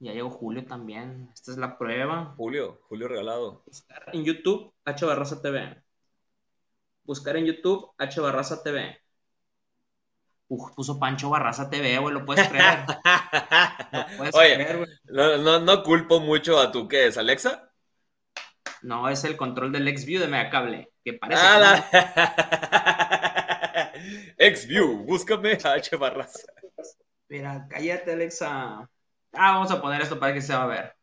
Ya llegó Julio también. Esta es la prueba. Julio, Julio regalado. Buscar en YouTube H Barraza TV. Buscar en YouTube H Barraza TV. Uf, puso Pancho Barraza TV, güey, lo puedes creer. lo puedes Oye, creer, güey. No, no, no, culpo mucho a tu, ¿qué es, Alexa? No, es el control del XView de Megacable, que parece ah, que XView, búscame a H Barraza. Mira, cállate, Alexa. Ah, vamos a poner esto para que se va a ver.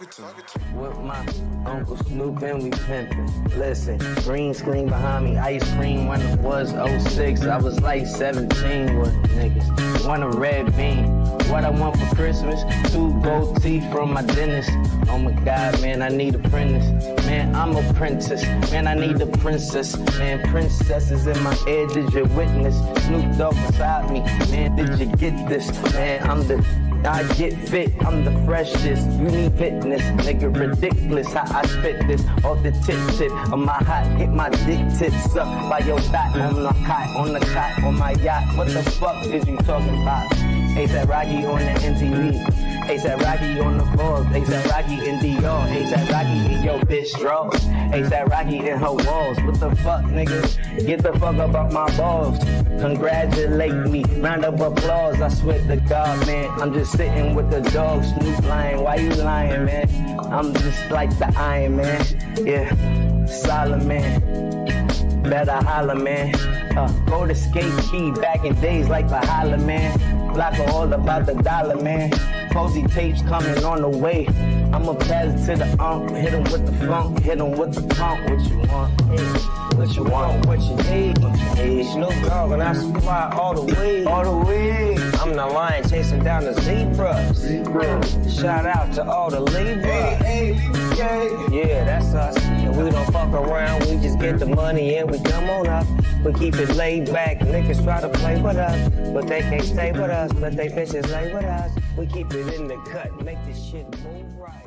With my Uncle Snoop and we pimpin'. Listen, green screen behind me, ice cream when it was 06. I was like 17 with niggas. Want a red bean. What I want for Christmas, two gold teeth from my dentist. Oh my God, man, I need a princess. Man, I'm a princess. Man, I need a princess. Man, princess is in my ear. Did you witness? Snoop Dogg beside me. Man, did you get this? Man, I'm the I get fit, I'm the freshest. You need fitness, nigga, ridiculous how I spit this off the tip tip of my hot. Hit my dick tips up by your thigh on the cot, on the cot, on my yacht. What the fuck is you talking about? ASAP Rocky on the MTV. ASAP Rocky on the floor. ASAP Rocky in Dior. ASAP Rocky in your bitch drawers. ASAP Rocky in her walls. What the fuck, nigga? Get the fuck up off my balls. Congratulate me. Round of applause. I swear to God, man. I'm just sitting with the dog. Snoop lying. Why you lying, man? I'm just like the Iron Man. Yeah. Solomon. Better holler, man. Uh, go to skate key back in days like the holler, man. Block all about the dollar, man. Posy tapes coming on the way. I'ma pass it to the unk, hit him with the funk, hit him with the pump. What you want? What you want? What you need? What you need? Snoop Dogg and I supply all the way, all the way. I'm the lion chasing down the zebra. Zebra. Shout out to all the labor. Hey, hey, yeah, that's us. And we don't fuck around. We just get the money and we come on up. We keep it laid back. Niggas try to play with us, but they can't stay with us. But they bitches lay with us. We keep it in the cut. Make this shit move right.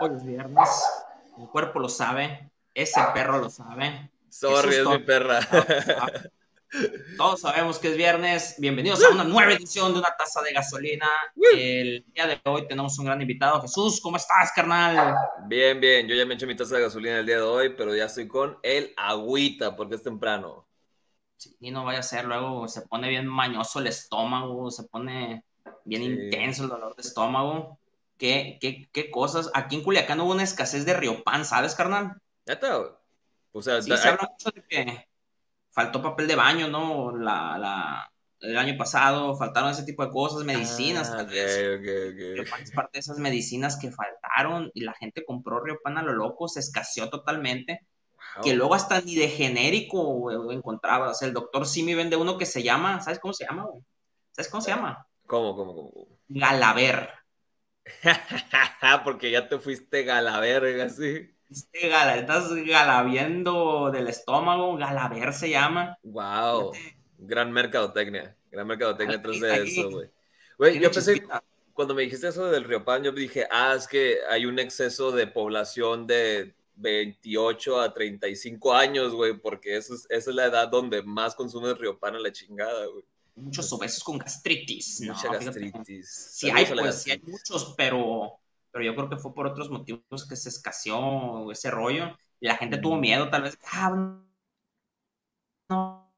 Hoy es viernes. El cuerpo lo sabe. Ese perro lo sabe. Sorry, es, mi perra. Ah, ah. Todos sabemos que es viernes. Bienvenidos a una nueva edición de una taza de gasolina. El día de hoy tenemos un gran invitado. Jesús, ¿cómo estás, carnal? Bien, bien. Yo ya me he hecho mi taza de gasolina el día de hoy, pero ya estoy con el agüita porque es temprano. Sí, y no vaya a ser, luego se pone bien mañoso el estómago, se pone bien intenso el dolor de estómago. ¿Qué, qué, qué cosas? Aquí en Culiacán hubo una escasez de Riopan, ¿sabes, carnal? Ya O sea, sí, se habla mucho de que faltó papel de baño, ¿no? La, la, el año pasado faltaron ese tipo de cosas, medicinas, ah, es parte de esas medicinas que faltaron y la gente compró Riopan a lo loco, se escaseó totalmente. Que luego hasta ni de genérico encontraba. O sea, el doctor Simi vende uno que se llama, ¿sabes cómo se llama? ¿Sabes cómo se llama? ¿Cómo, cómo, cómo? Galaver. Porque ya te fuiste galaver, así estás galaviendo del estómago, Galaver se llama. Wow, gran mercadotecnia, gran mercadotecnia detrás de eso, güey. Güey, yo pensé, cuando me dijiste eso del Pan, yo dije, ah, es que hay un exceso de población de 28 a 35 años, güey, porque eso es, esa es la edad donde más consume Pan a la chingada, güey. Muchos obesos con gastritis. Mucha gastritis. Sí hay, pues, sí hay muchos, pero pero yo creo que fue por otros motivos que se escaseó ese rollo y la gente tuvo miedo, tal vez. Ah, no.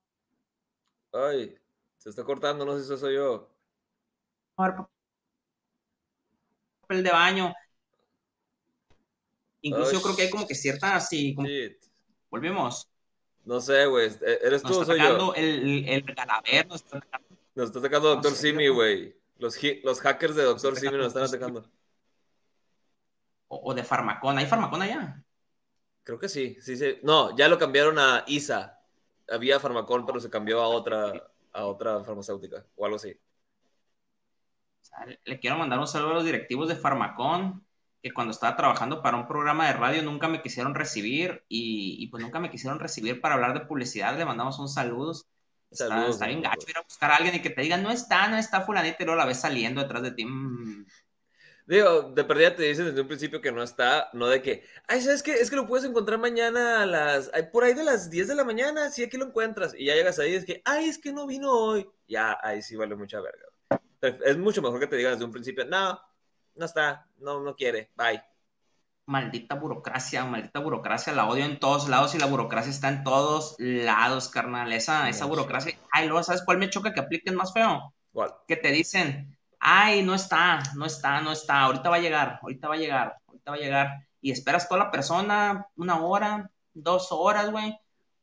Ay, se está cortando, no sé si soy yo. Papel de baño. Incluso yo creo que hay como que cierta así. Volvemos. No sé, güey. ¿e-, ¿Eres tú o soy yo? El, el nos está atacando. Nos está atacando Doctor Simi, güey. Los, los hackers de Doctor Simi nos están atacando o, de Farmacón. ¿Hay Farmacón allá? Creo que sí, sí, sí. No, ya lo cambiaron a ISA. Había Farmacón, pero se cambió a otra, a otra farmacéutica o algo así. le quiero mandar un saludo a los directivos de Farmacón, que cuando estaba trabajando para un programa de radio nunca me quisieron recibir y, pues nunca me quisieron recibir para hablar de publicidad. Le mandamos un saludo. Está, bien gacho ir a buscar a alguien y que te diga, no está, no está fulanito y luego la ves saliendo detrás de ti. Mm. Digo, de perdida te dicen desde un principio que no está, no de que, ay, ¿sabes qué? Es que lo puedes encontrar mañana a las, por ahí de las 10 de la mañana, sí, aquí lo encuentras. Y ya llegas ahí y es que, ay, es que no vino hoy. Ya, ahí sí vale mucha verga. Es mucho mejor que te digan desde un principio, no, no está, no, no quiere, bye. Maldita burocracia, maldita burocracia, la odio en todos lados y la burocracia está en todos lados, carnal. Esa, esa burocracia, ay, luego, ¿sabes cuál me choca que apliquen más feo? ¿Cuál? Que te dicen, ay, no está, no está, no está, ahorita va a llegar, ahorita va a llegar, ahorita va a llegar. Y esperas toda la persona una hora, dos horas, güey.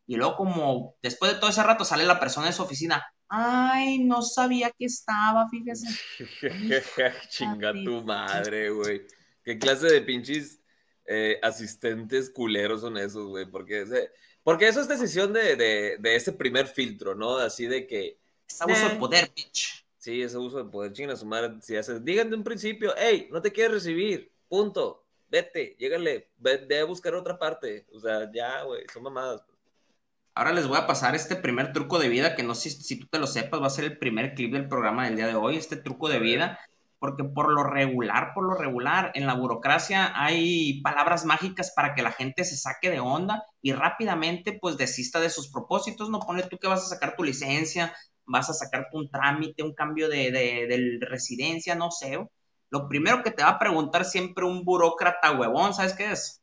Y luego como después de todo ese rato sale la persona de su oficina, ay, no sabía que estaba, fíjese. Chinga tu madre, güey. ¿Qué clase de pinches eh, asistentes culeros son esos, güey? Porque, porque eso es decisión de, de, de, ese primer filtro, ¿no? Así de que... Es abuso de poder, bitch. Sí, ese uso de poder, chinga su madre. Si haces, digan de un principio, hey, no te quieres recibir, punto. Vete, llégale, ve, a buscar otra parte. O sea, ya, güey, son mamadas. Ahora les voy a pasar este primer truco de vida, que no sé si, tú te lo sepas, va a ser el primer clip del programa del día de hoy, este truco de vida, porque por lo regular, por lo regular, en la burocracia hay palabras mágicas para que la gente se saque de onda y rápidamente pues desista de sus propósitos, no pone tú que vas a sacar tu licencia, vas a sacarte un trámite, un cambio de, de, residencia, no sé. Lo primero que te va a preguntar siempre un burócrata huevón, ¿sabes qué es?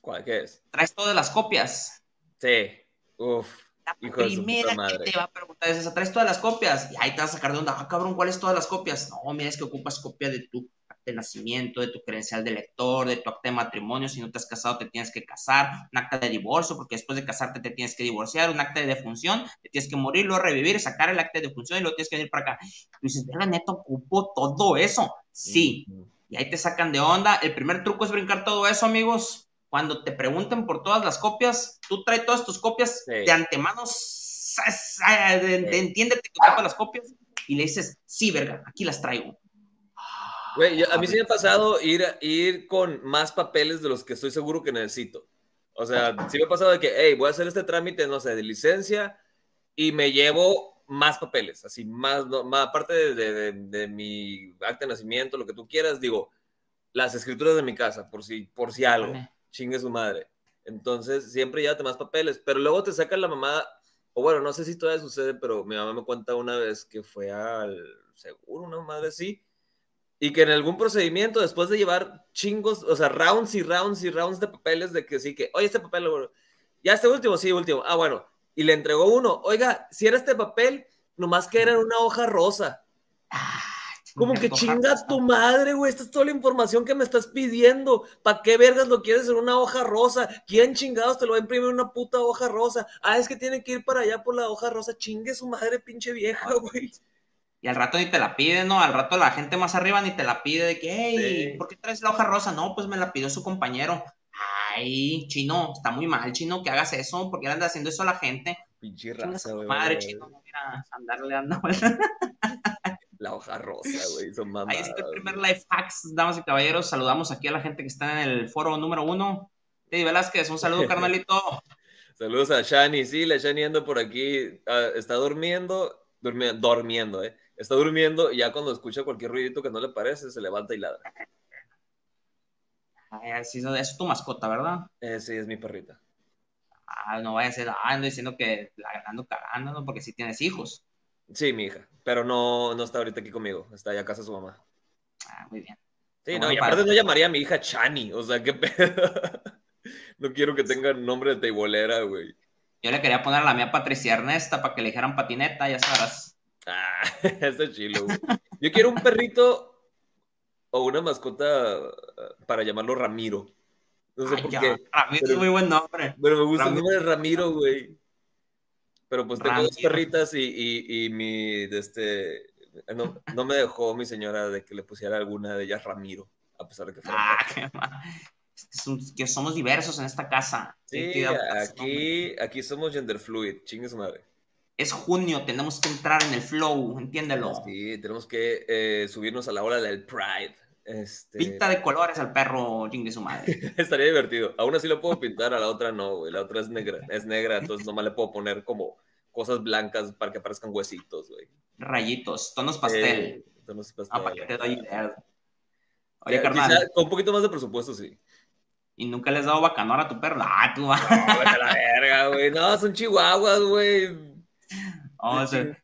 ¿Cuál qué es? ¿Traes todas las copias? Sí. Uf. La primera que te va a preguntar es esa, ¿traes todas las copias? Y ahí te vas a sacar de onda, ah, cabrón, ¿cuáles todas las copias? No, mira, es que ocupas copia de tu de nacimiento, de tu credencial de lector, de tu acta de matrimonio, si no te has casado te tienes que casar, un acta de divorcio, porque después de casarte te tienes que divorciar, un acta de defunción, te tienes que morir, luego revivir, sacar el acta de defunción y luego tienes que venir para acá. Y dices, la neta, ocupo todo eso. Sí. Y ahí te sacan de onda. El primer truco es brincar todo eso, amigos. Cuando te pregunten por todas las copias, tú traes todas tus copias de antemano, entiéndete que ocupas las copias y le dices, sí, verga, aquí las traigo Güey, a mí sí me ha pasado ir, ir con más papeles de los que estoy seguro que necesito. O sea, sí me ha pasado de que, hey, voy a hacer este trámite, no sé, de licencia y me llevo más papeles, así, más, más aparte de, de, mi acta de nacimiento, lo que tú quieras, digo, las escrituras de mi casa, por si, por si algo, chingue su madre. Entonces, siempre llévate más papeles, pero luego te sacan la mamada, o bueno, no sé si todavía sucede, pero mi mamá me cuenta una vez que fue al seguro, una madre así, y que en algún procedimiento, después de llevar chingos, o sea, rounds y rounds y rounds de papeles, de que sí, que, oye, este papel, ya este último, sí, último, ah, bueno, y le entregó uno, oiga, si era este papel, nomás que era en una hoja rosa. Ah, Como que chinga tu madre, güey, esta es toda la información que me estás pidiendo. ¿Para qué vergas lo quieres en una hoja rosa? ¿Quién chingados te lo va a imprimir en una puta hoja rosa? Ah, es que tiene que ir para allá por la hoja rosa. Chingue su madre, pinche vieja, güey y al rato ni te la pide, ¿no? Al rato la gente más arriba ni te la pide de que, hey, ¿por qué traes la hoja rosa? No, pues me la pidió su compañero. Ay, chino, está muy mal, chino, que hagas eso, porque anda haciendo eso a la gente. Pinche raza, güey. Madre, chino, mira, andarle dando. La hoja rosa, güey, son mamadas. Ahí está el primer life hacks, damas y caballeros. Saludamos aquí a la gente que está en el foro número uno. Teddy Velázquez, un saludo, carnalito. Saludos a Shani, sí, la Shani anda por aquí, ah, está durmiendo, durmiendo, durmiendo, eh está durmiendo y ya cuando escucha cualquier ruidito que no le parece, se levanta y ladra. Ay, sí, es tu mascota, ¿verdad? Eh, sí, es mi perrita. Ah, no vaya a ser, ah, ando diciendo que la ando cagando, ¿no? Porque sí tienes hijos. Sí, mi hija, pero no, no está ahorita aquí conmigo, está allá a casa su mamá. Ah, muy bien. Sí, no, y aparte no llamaría a mi hija Chani, o sea, qué pedo. no quiero que tenga nombre de teibolera, güey. Yo le quería poner a la mía Patricia Ernesta para que le dijeran patineta, ya sabrás. Ah, está chilo. Yo quiero un perrito o una mascota uh, para llamarlo Ramiro. No sé por qué. Ramiro es muy buen nombre. Pero me gusta el nombre de Ramiro, güey. Pero pues tengo dos perritas y, y, y mi, de este, no, no, me dejó mi señora de que le pusiera alguna de ellas Ramiro, a pesar de que fuera. Ah, qué que somos diversos en esta casa. Sí, aquí, aquí somos gender fluid, chingue su madre es junio, tenemos que entrar en el flow, entiéndelo. Sí, tenemos que eh, subirnos a la hora del Pride. Este... Pinta de colores al perro, chingue su madre. Estaría divertido. Aún así lo puedo pintar, a la otra no, güey. La otra es negra, es negra, entonces nomás le puedo poner como cosas blancas para que aparezcan huesitos, güey. Rayitos, tonos pastel. tonos pastel. Ah, para que te doy idea. Oye, carnal. con un poquito más de presupuesto, sí. ¿Y nunca le has dado bacanora a tu perro? Ah, tú. No, la verga, güey. No, son chihuahuas, güey. Oh, se,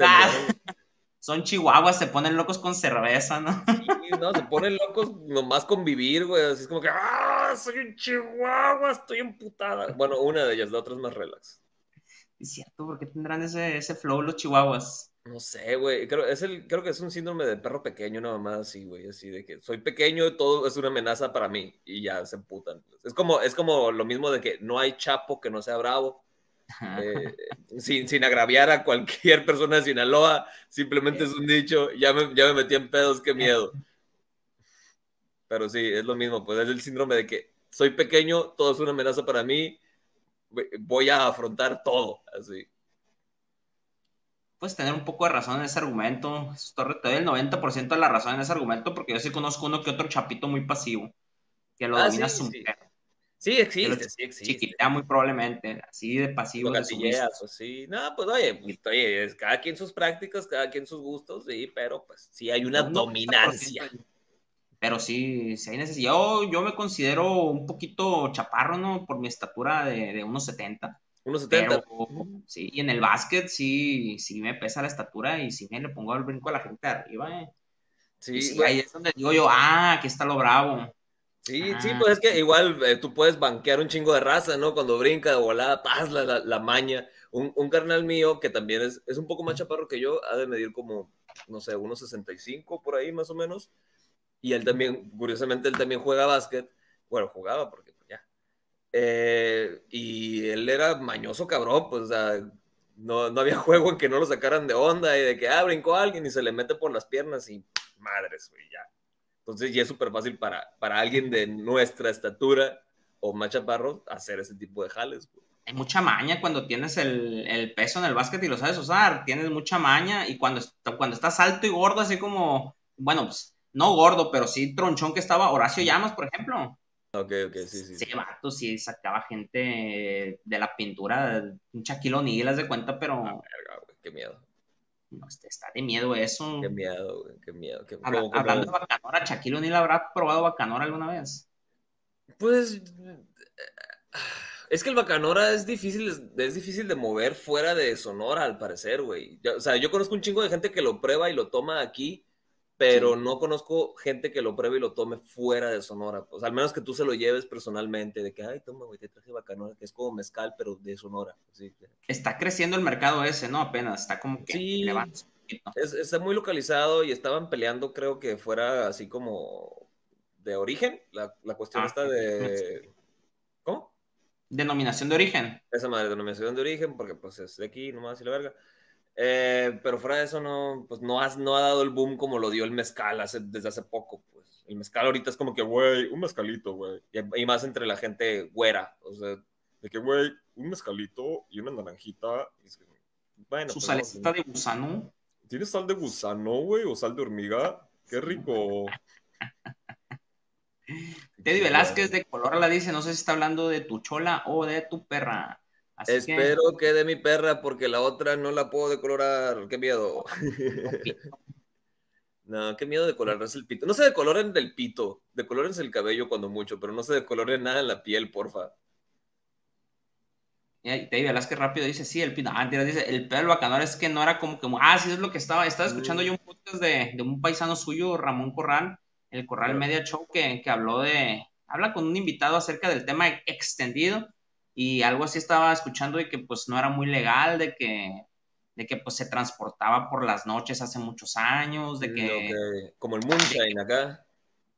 ah, son chihuahuas, se ponen locos con cerveza, ¿no? Sí, no, se ponen locos nomás con vivir, güey. Así es como que, ¡ah! Soy un chihuahua, estoy emputada. Bueno, una de ellas, la otra es más relax. Es cierto, ¿por qué tendrán ese, ese flow los chihuahuas? No sé, güey. Creo, es el, creo que es un síndrome de perro pequeño, nada más así, güey. Así de que soy pequeño, y todo es una amenaza para mí. Y ya se emputan. Es como, es como lo mismo de que no hay chapo que no sea bravo. Eh, sin, sin, agraviar a cualquier persona de Sinaloa, simplemente es un dicho. Ya me, ya me metí en pedos, qué miedo. Pero sí, es lo mismo. Pues es el síndrome de que soy pequeño, todo es una amenaza para mí. Voy a afrontar todo, así puedes tener un poco de razón en ese argumento. Te doy el 90% de la razón en ese argumento porque yo sí conozco uno que otro chapito muy pasivo que lo ah, domina sí, su sí. Sí, existe, sí existe. Chiquitea muy probablemente, así de pasivo. De sí. No, pues oye, pues, oye, es cada quien sus prácticas, cada quien sus gustos, sí, pero pues sí hay una dominancia. Pero sí, sí hay necesidad. Yo, yo me considero un poquito chaparro, ¿no? Por mi estatura de, de unos 70. 1.70. Sí, y en el básquet sí, sí me pesa la estatura y sí me le pongo el brinco a la gente de arriba. Eh. Sí, ahí es donde digo yo, ah, aquí está lo bravo. Sí, sí, ah. pues es que igual eh, tú puedes banquear un chingo de raza, ¿no? Cuando brinca de volada, paz, la, la, maña. Un, un, carnal mío que también es, es un poco más chaparro que yo, ha de medir como, no sé, unos 65 por ahí más o menos. Y él también, curiosamente, él también juega básquet. Bueno, jugaba porque eh, y él era mañoso cabrón, pues, o sea, no, no, había juego en que no lo sacaran de onda y de que, ah, brincó alguien y se le mete por las piernas y madres, güey, ya. Entonces ya es súper fácil para, para alguien de nuestra estatura o más chaparro hacer ese tipo de jales, Hay mucha maña cuando tienes el, el, peso en el básquet y lo sabes usar, tienes mucha maña y cuando, cuando estás alto y gordo, así como, bueno, pues no gordo, pero sí tronchón que estaba Horacio Llamas, por ejemplo Ok, ok, sí, sí. Sí, vato, sí sacaba gente de la pintura, un Shaquille O'Neal, de cuenta, pero. Ah, qué miedo. No, este, está de miedo eso. Qué miedo, güey, qué miedo. hablando de Bacanora, ¿Shaquille O'Neal habrá probado Bacanora alguna vez? Pues. Es que el Bacanora es difícil, es difícil de mover fuera de Sonora, al parecer, güey. O sea, yo conozco un chingo de gente que lo prueba y lo toma aquí pero no conozco gente que lo pruebe y lo tome fuera de Sonora. Pues al menos que tú se lo lleves personalmente, de que, ay, toma, güey, te traje bacanora, que es como mezcal, pero de Sonora. Está creciendo el mercado ese, ¿no? Apenas, está como que sí, está muy localizado y estaban peleando, creo que fuera así como de origen, la, la cuestión ah, está de... ¿Cómo? Denominación de origen. Esa madre, denominación de origen, porque pues es de aquí nomás y la verga. Eh, pero fuera de eso, no, pues no, has, no ha dado el boom como lo dio el mezcal hace, desde hace poco. Pues el mezcal ahorita es como que, güey, un mezcalito, güey. Y, más entre la gente güera. O sea, de que, güey, un mezcalito y una naranjita. bueno, Su salecita de gusano. ¿Tienes sal de gusano, güey? ¿O sal de hormiga? Qué rico. Teddy Velázquez de Color la dice, no sé si está hablando de tu chola o de tu perra. Espero que... de mi perra porque la otra no la puedo decolorar. Qué miedo. no, qué miedo decolorarse el pito. No se decoloren del pito. Decolorense el cabello cuando mucho, pero no se decoloren nada en la piel, porfa. Y te que rápido dice, sí, el pito. Ah, dice, el pelo bacanor es que no era como que... Ah, sí, es lo que estaba. Estaba escuchando yo un podcast de, un paisano suyo, Ramón Corral, el Corral Media Show, que, que habló de... Habla con un invitado acerca del tema extendido y algo así estaba escuchando de que pues no era muy legal, de que, de que pues se transportaba por las noches hace muchos años, de que... Como el moonshine acá.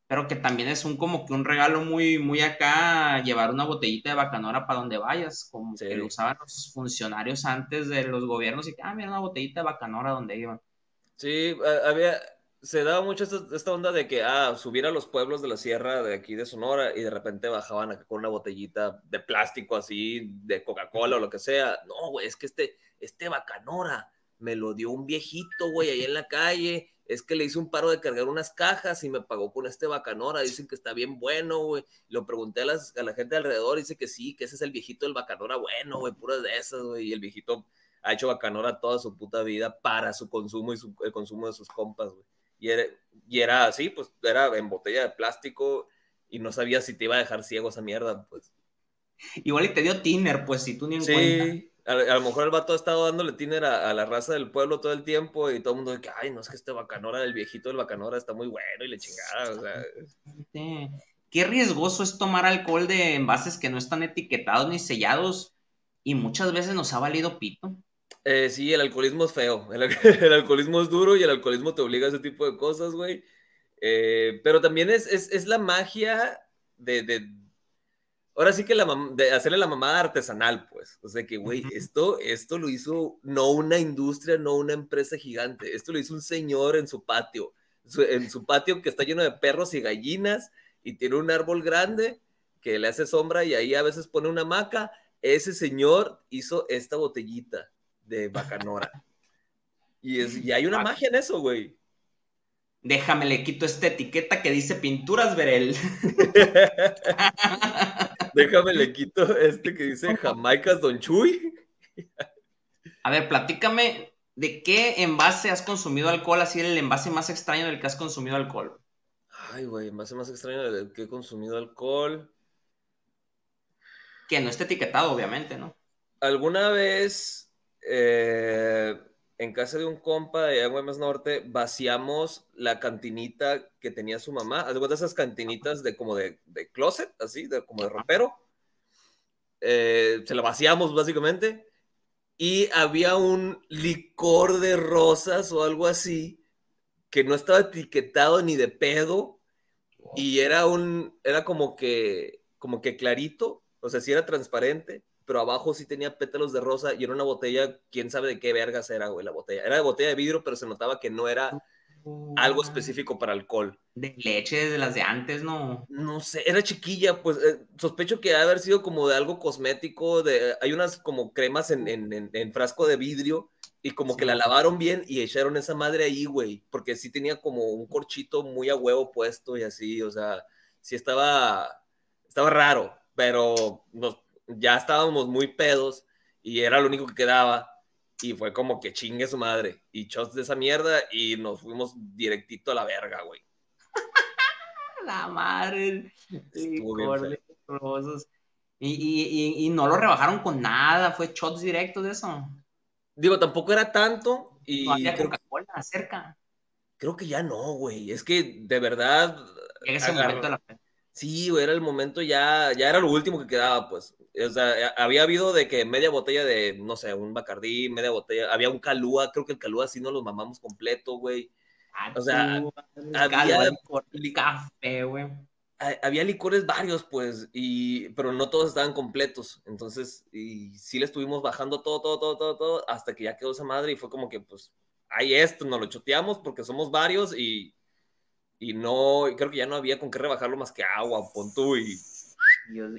Pero que también es un como que un regalo muy, muy acá, llevar una botellita de bacanora para donde vayas, como que lo usaban los funcionarios antes de los gobiernos y que, ah, mira, una botellita de bacanora donde iban. Sí, había, se daba mucho esta, onda de que, ah, subir a los pueblos de la sierra de aquí de Sonora y de repente bajaban acá con una botellita de plástico así, de Coca-Cola o lo que sea. No, güey, es que este, este bacanora me lo dio un viejito, güey, ahí en la calle. Es que le hice un paro de cargar unas cajas y me pagó con este bacanora. Dicen que está bien bueno, güey. Lo pregunté a, a la gente alrededor, dice que sí, que ese es el viejito del bacanora bueno, güey, puras de esas, güey. Y el viejito ha hecho bacanora toda su puta vida para su consumo y su, el consumo de sus compas, güey. Y era, y era así, pues era en botella de plástico y no sabía si te iba a dejar ciego esa mierda, pues. Igual y te dio tiner, pues si tú ni en sí, A, lo mejor el vato ha estado dándole tiner a, la raza del pueblo todo el tiempo y todo el mundo dice, ay, no, es que este bacanora, el viejito del bacanora está muy bueno y le chingada, o sea. Qué riesgoso es tomar alcohol de envases que no están etiquetados ni sellados y muchas veces nos ha valido pito. Eh, sí, el alcoholismo es feo. El, alcoholismo es duro y el alcoholismo te obliga a ese tipo de cosas, güey. Eh, pero también es, es, la magia de, Ahora sí que la de hacerle la mamada artesanal, pues. O sea que, güey, esto, esto lo hizo no una industria, no una empresa gigante. Esto lo hizo un señor en su patio. en su patio que está lleno de perros y gallinas y tiene un árbol grande que le hace sombra y ahí a veces pone una hamaca. Ese señor hizo esta botellita de Bacanora. Y, es, y hay una magia en eso, güey. Déjame, le quito esta etiqueta que dice Pinturas Verel. Déjame, le quito este que dice Jamaicas Don Chuy. A ver, platícame de qué envase has consumido alcohol, así el envase más extraño del que has consumido alcohol. Ay, güey, envase más extraño del que he consumido alcohol. Que no esté etiquetado, obviamente, ¿no? Alguna vez eh, en casa de un compa de Agua Más Norte, vaciamos la cantinita que tenía su mamá. Haz de esas cantinitas de como de, closet, así, de, como de ropero. Eh, se la vaciamos básicamente. Y había un licor de rosas o algo así que no estaba etiquetado ni de pedo. Y era un, era como que, como que clarito, o sea, si era transparente pero abajo sí tenía pétalos de rosa y era una botella, quién sabe de qué vergas era, güey, la botella. Era de botella de vidrio, pero se notaba que no era algo específico para alcohol. De leche, de las de antes, ¿no? No sé, era chiquilla, pues eh, sospecho que debe haber sido como de algo cosmético, de, hay unas como cremas en, en, en, frasco de vidrio y como que la lavaron bien y echaron esa madre ahí, güey, porque sí tenía como un corchito muy a huevo puesto y así, o sea, sí estaba, estaba raro, pero nos ya estábamos muy pedos y era lo único que quedaba. Y fue como que chingue su madre. Y shots de esa mierda y nos fuimos directito a la verga, güey. la madre. Y, y, y, no lo rebajaron con nada, fue shots directos de eso. Digo, tampoco era tanto. Y no había Coca-Cola cerca. Creo que ya no, güey. Es que de verdad. ese momento de la Sí, güey, era el momento ya, ya era lo último que quedaba, pues. O sea, había habido de que media botella de, no sé, un Bacardí, media botella, había un Calúa, creo que el Calúa sí no lo mamamos completo, güey. Ah, o sea, había café, güey. Había licores varios, pues, y, pero no todos estaban completos. Entonces, y sí le estuvimos bajando todo, todo, todo, todo, todo, hasta que ya quedó esa madre y fue como que, pues, hay esto, nos lo choteamos porque somos varios y, y no, creo que ya no había con qué rebajarlo más que agua, pon tú y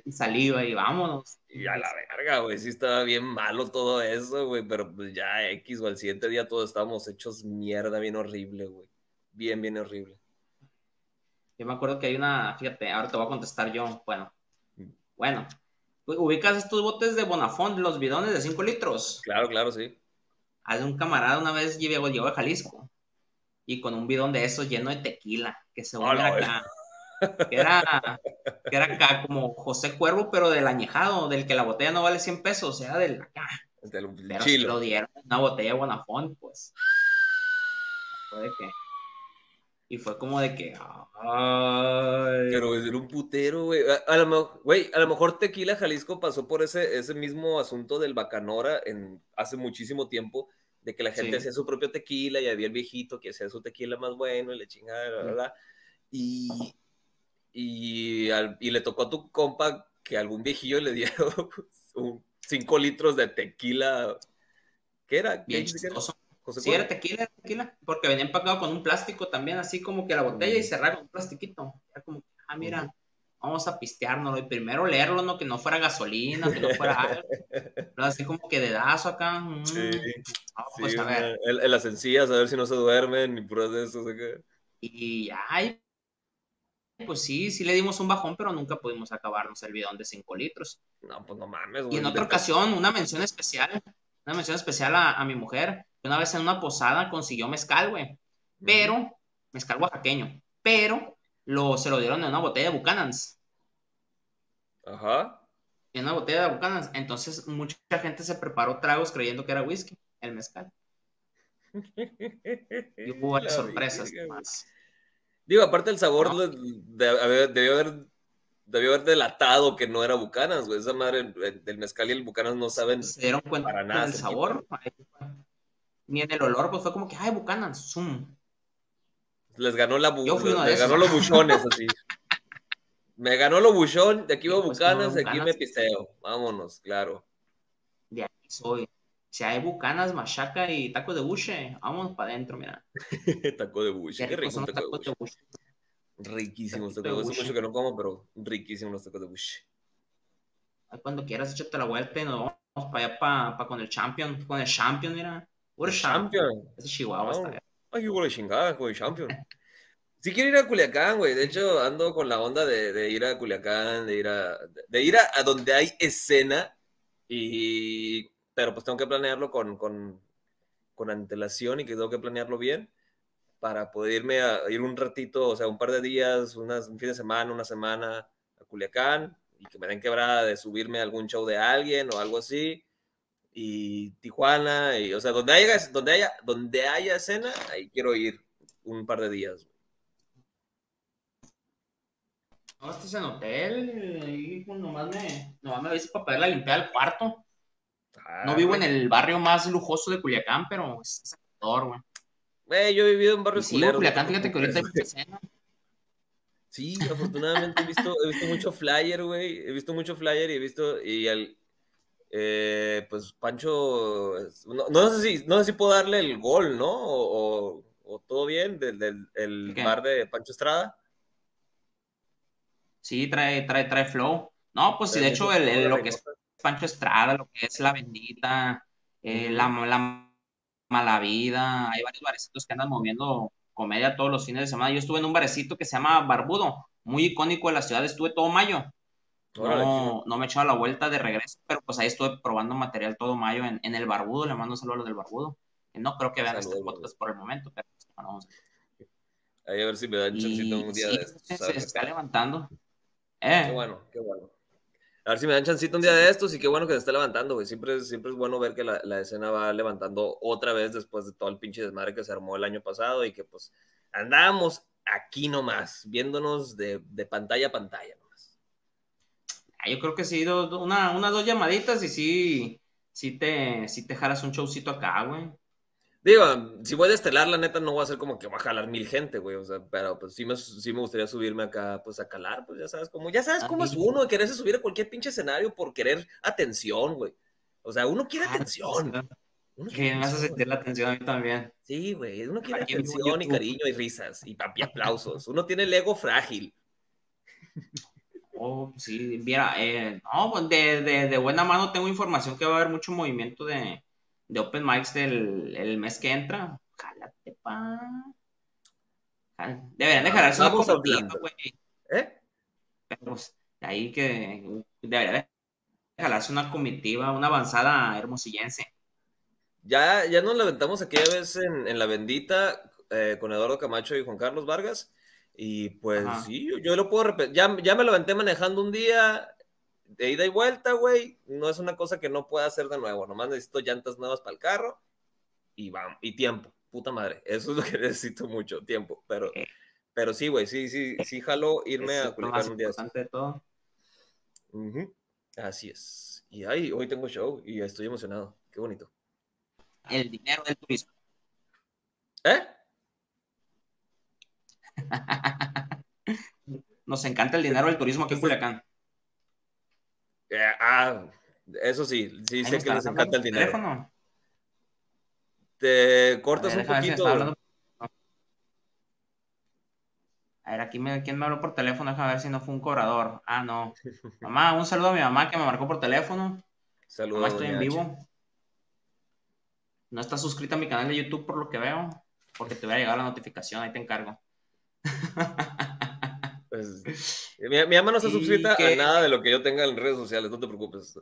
y, saliva y vámonos. Y a la verga, güey, sí estaba bien malo todo eso, güey, pero pues ya X o al siguiente día todos estábamos hechos mierda, bien horrible, güey. Bien, bien horrible. Yo me acuerdo que hay una, fíjate, ahora te voy a contestar yo, bueno, bueno, ubicas estos botes de Bonafont, los bidones de 5 litros. Claro, claro, sí. Hay un camarada una vez llegó, llegó a Jalisco y con un bidón de esos lleno de tequila, que se vuelve acá que era, que era acá como José Cuervo, pero del añejado, del que la botella no vale 100 pesos, o sea, del acá. Del, pero si lo dieron una botella de Bonafont, pues. Fue de que. Y fue como de que. Ay. Pero era un putero, güey. A, lo mejor, güey, a lo mejor Tequila Jalisco pasó por ese, ese mismo asunto del Bacanora en, hace muchísimo tiempo, de que la gente hacía su propio tequila y había el viejito que hacía su tequila más bueno y le chingaba, la verdad. Y, y, y le tocó a tu compa que algún viejillo le dio 5 litros de tequila. ¿Qué era? Bien sí, era tequila, tequila, porque venía empacado con un plástico también, así como que la botella y cerrar con un plastiquito. Era como, ah, mira, vamos a pisteárnoslo y primero leerlo, ¿no? Que no fuera gasolina, que no fuera algo. Pero así como que dedazo acá. Mm, sí. pues a ver. En, las encías, a ver si no se duermen, ni puras de eso. Y ay, pues sí, sí le dimos un bajón, pero nunca pudimos acabarnos el bidón de 5 litros. No, pues no mames, güey. Y en otra ocasión, una mención especial, una mención especial a, mi mujer, una vez en una posada consiguió mezcal, güey. Pero mezcal oaxaqueño, pero lo, se lo dieron en una botella de Buchanan's. Ajá. En una botella de Buchanan's. Entonces, mucha gente se preparó tragos creyendo que era whisky, el mezcal. y hubo varias sorpresas más. Digo, aparte el sabor debió haber debió haber delatado que no era Bucanas, güey. Esa madre del mezcal y el Bucanas no saben se dieron cuenta para nada. el sabor, ni en el olor, pues fue como que, ay, Bucanas, zoom. Les ganó la les, ganó los buchones, así. me ganó lo buchón, de aquí va pues, Bucanas, de aquí me pisteo. Vámonos, claro. De aquí soy. Si hay bucanas, machaca y taco de buche, vámonos para adentro, mira. taco de buche, qué, rico taco de buche. Riquísimos tacos de buche. Hace mucho que no como, pero riquísimos los tacos de buche. Cuando quieras, échate la vuelta y nos vamos para allá para, con el champion. Con el champion, mira. el champion. Ese Chihuahua está allá. Ay, qué chingada con el champion. Sí quiero ir a Culiacán, güey. De hecho, ando con la onda de, de ir a Culiacán, de ir a, de ir a, donde hay escena. Y, pero pues tengo que planearlo con, con, con antelación y que tengo que planearlo bien para poder irme a ir un ratito, o sea, un par de días, unas, un fin de semana, una semana a Culiacán y que me den quebrada de subirme a algún show de alguien o algo así. Y Tijuana, y, o sea, donde haya, donde haya, donde haya escena, ahí quiero ir un par de días. No, estás en hotel y pues nomás me, nomás me para poderla limpiar el cuarto. No vivo en el barrio más lujoso de Culiacán, pero es actor, güey. Güey, yo he vivido en barrios sí, Culiacán, fíjate que ahorita hay Sí, afortunadamente he visto, he visto mucho flyer, güey. He visto mucho flyer y he visto. Y al. Eh, pues Pancho. No, sé si, no sé si puedo darle el gol, ¿no? O, o, todo bien del, del bar de Pancho Estrada. Sí, trae, trae, trae flow. No, pues sí, de hecho, el, lo que es Pancho Estrada, lo que es La Bendita, eh, la, la Mala Vida, hay varios barecitos que andan moviendo comedia todos los fines de semana. Yo estuve en un barecito que se llama Barbudo, muy icónico de la ciudad, estuve todo mayo. No, no me echaba la vuelta de regreso, pero pues ahí estuve probando material todo mayo en, el Barbudo, le mando un saludo a los del Barbudo. No creo que vean este podcast por el momento, pero pues, vamos a Ahí a ver si me dan chancito un día de estos. Se, está levantando. Eh. Qué bueno, qué bueno. A ver si me dan chancito un día de estos y qué bueno que se está levantando, güey. Siempre, siempre es bueno ver que la, la, escena va levantando otra vez después de todo el pinche desmadre que se armó el año pasado y que pues andamos aquí nomás, viéndonos de, de pantalla a pantalla nomás. Ah, yo creo que sí, una, una, dos llamaditas y sí, sí te, sí te un showcito acá, güey. Digo, si voy a estelar, la neta, no voy a ser como que va a jalar mil gente, güey. O sea, pero pues sí me, sí me gustaría subirme acá, pues a calar, pues ya sabes cómo, ya sabes cómo es uno de quererse subir a cualquier pinche escenario por querer atención, güey. O sea, uno quiere ah, atención. que me hace sentir la atención a mí también. Sí, güey. Uno quiere atención y cariño y risas y papi aplausos. Uno tiene el ego frágil. Oh, sí, mira, eh, no, pues de, de, de buena mano tengo información que va a haber mucho movimiento de, de Open Mics del el mes que entra. Jálate, pa. Deberían de jalarse una comitiva, güey. ¿Eh? Pues, ahí que debería de jalarse una comitiva, una avanzada hermosillense. Ya, ya nos la aventamos aquella vez en, en La Bendita eh, con Eduardo Camacho y Juan Carlos Vargas. Y pues sí, yo, lo puedo repetir. Ya, ya me lo aventé manejando un día de ida y vuelta, güey, no es una cosa que no pueda hacer de nuevo. Nomás necesito llantas nuevas para el carro y vamos, y tiempo. Puta madre, eso es lo que necesito mucho, tiempo. Pero, pero sí, güey, sí, sí, sí, jalo irme a Culiacán un día. de todo. Así es. Y ahí, hoy tengo show y estoy emocionado. Qué bonito. El dinero del turismo. ¿Eh? Nos encanta el dinero del turismo aquí en Culiacán. Eh, ah, eso sí, sí sé que les encanta el dinero. Teléfono? Te cortas un poquito. a ver, aquí me, ¿quién me habló por teléfono? Déjame ver si no fue un cobrador. Ah, no. mamá, un saludo a mi mamá que me marcó por teléfono. Saludos. Mamá, estoy en vivo. No estás suscrita a mi canal de YouTube por lo que veo, porque te va a llegar la notificación, ahí te encargo. Pues, mi, mi, mamá no está suscrita a nada de lo que yo tenga en redes sociales, no te preocupes.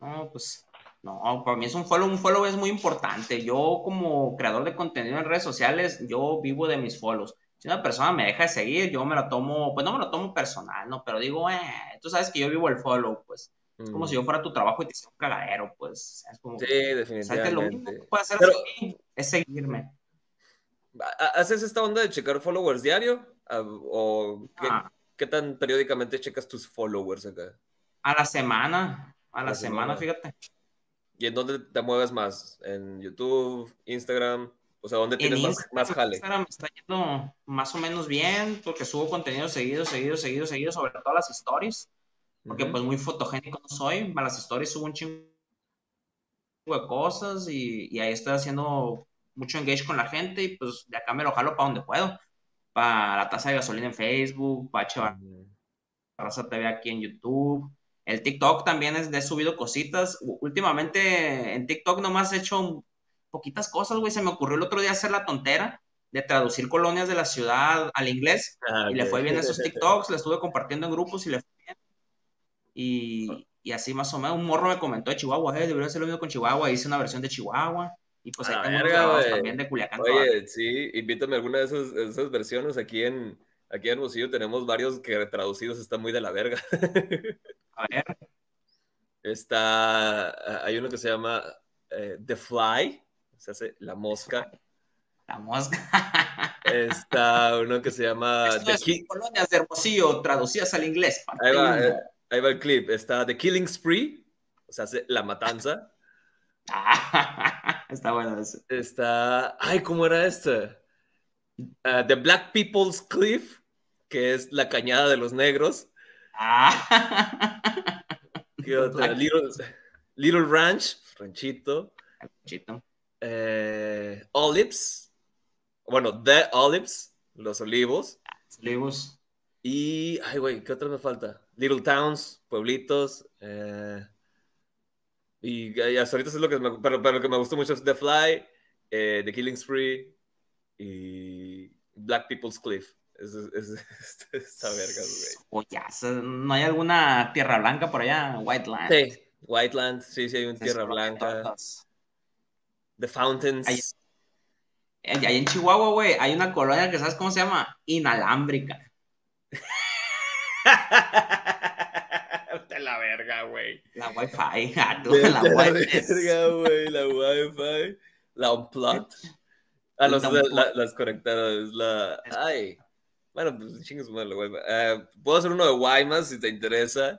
No, pues No, para mí es un follow, un follow es muy importante. Yo como creador de contenido en redes sociales, yo vivo de mis follows. Si una persona me deja de seguir, yo me lo tomo, pues no me lo tomo personal, ¿no? Pero digo, eh, tú sabes que yo vivo el follow, pues. Es como si yo fuera tu trabajo y te hiciera un cagadero, pues. Es como, sí, definitivamente. lo único que puedes hacer es seguirme. ¿Haces esta onda de checar followers diario? ¿O ah. qué, tan periódicamente checas tus followers acá? A la semana, a la, semana, fíjate. ¿Y en dónde te mueves más? ¿En YouTube, Instagram? O sea, ¿dónde tienes más, más, jale? Instagram me está yendo más o menos bien porque subo contenido seguido, seguido, seguido, seguido, sobre todo las stories. Porque pues muy fotogénico no soy. Para las stories subo un chingo de cosas y, y, ahí estoy haciendo mucho engage con la gente y pues de acá me lo jalo para donde puedo. Para la tasa de gasolina en Facebook, para Chevar Raza TV aquí en YouTube el TikTok también es de subido cositas. Últimamente en TikTok nomás he hecho poquitas cosas, güey. Se me ocurrió el otro día hacer la tontera de traducir colonias de la ciudad al inglés. Ah, y le fue bien esos TikToks, le estuve compartiendo en grupos y le fue bien. Y, y así más o menos, un morro me comentó de Chihuahua, eh, debería hacer lo mismo con Chihuahua. Hice una versión de Chihuahua. Y pues ahí tengo también de Culiacán. Oye, sí, invítame a alguna de esas, versiones aquí en, aquí en Hermosillo tenemos varios que traducidos están muy de la verga. A ver. Está, ah, hay uno que se llama eh, The Fly, se hace la mosca. La mosca. Está uno que se llama The colonias de Hermosillo traducidas al inglés. Ahí va, eh, ahí va, el clip. Está The Killing Spree, o sea, la matanza. Está bueno eso. Está, ay, ¿cómo era este? Ah, the Black People's Cliff, que es la cañada de los negros. Ah. Little, Ranch, ranchito. Ranchito. Eh, olives. Bueno, The Olives, los olivos. Olivos. Y, ay, güey, ¿qué otra me falta? Little Towns, pueblitos. Eh, y, hasta ahorita es lo que me, pero, pero, lo que me gustó mucho es The Fly, eh, The Killing Spree y Black People's Cliff. Es, es, esta verga, güey. ¿no hay alguna tierra blanca por allá? Whiteland. Sí, Whiteland, sí, sí hay una tierra blanca. The Fountains. Ahí, ahí en Chihuahua, güey, hay una colonia que, ¿sabes cómo se llama? Inalámbrica. La verga, güey. La Wi-Fi, gato. la, la verga, güey, la Wi-Fi. La Unplugged. Ah, los, la, las conectadas, la... Ay. Bueno, pues chingues madre, güey. Uh, Puedo hacer uno de Guaymas si te interesa.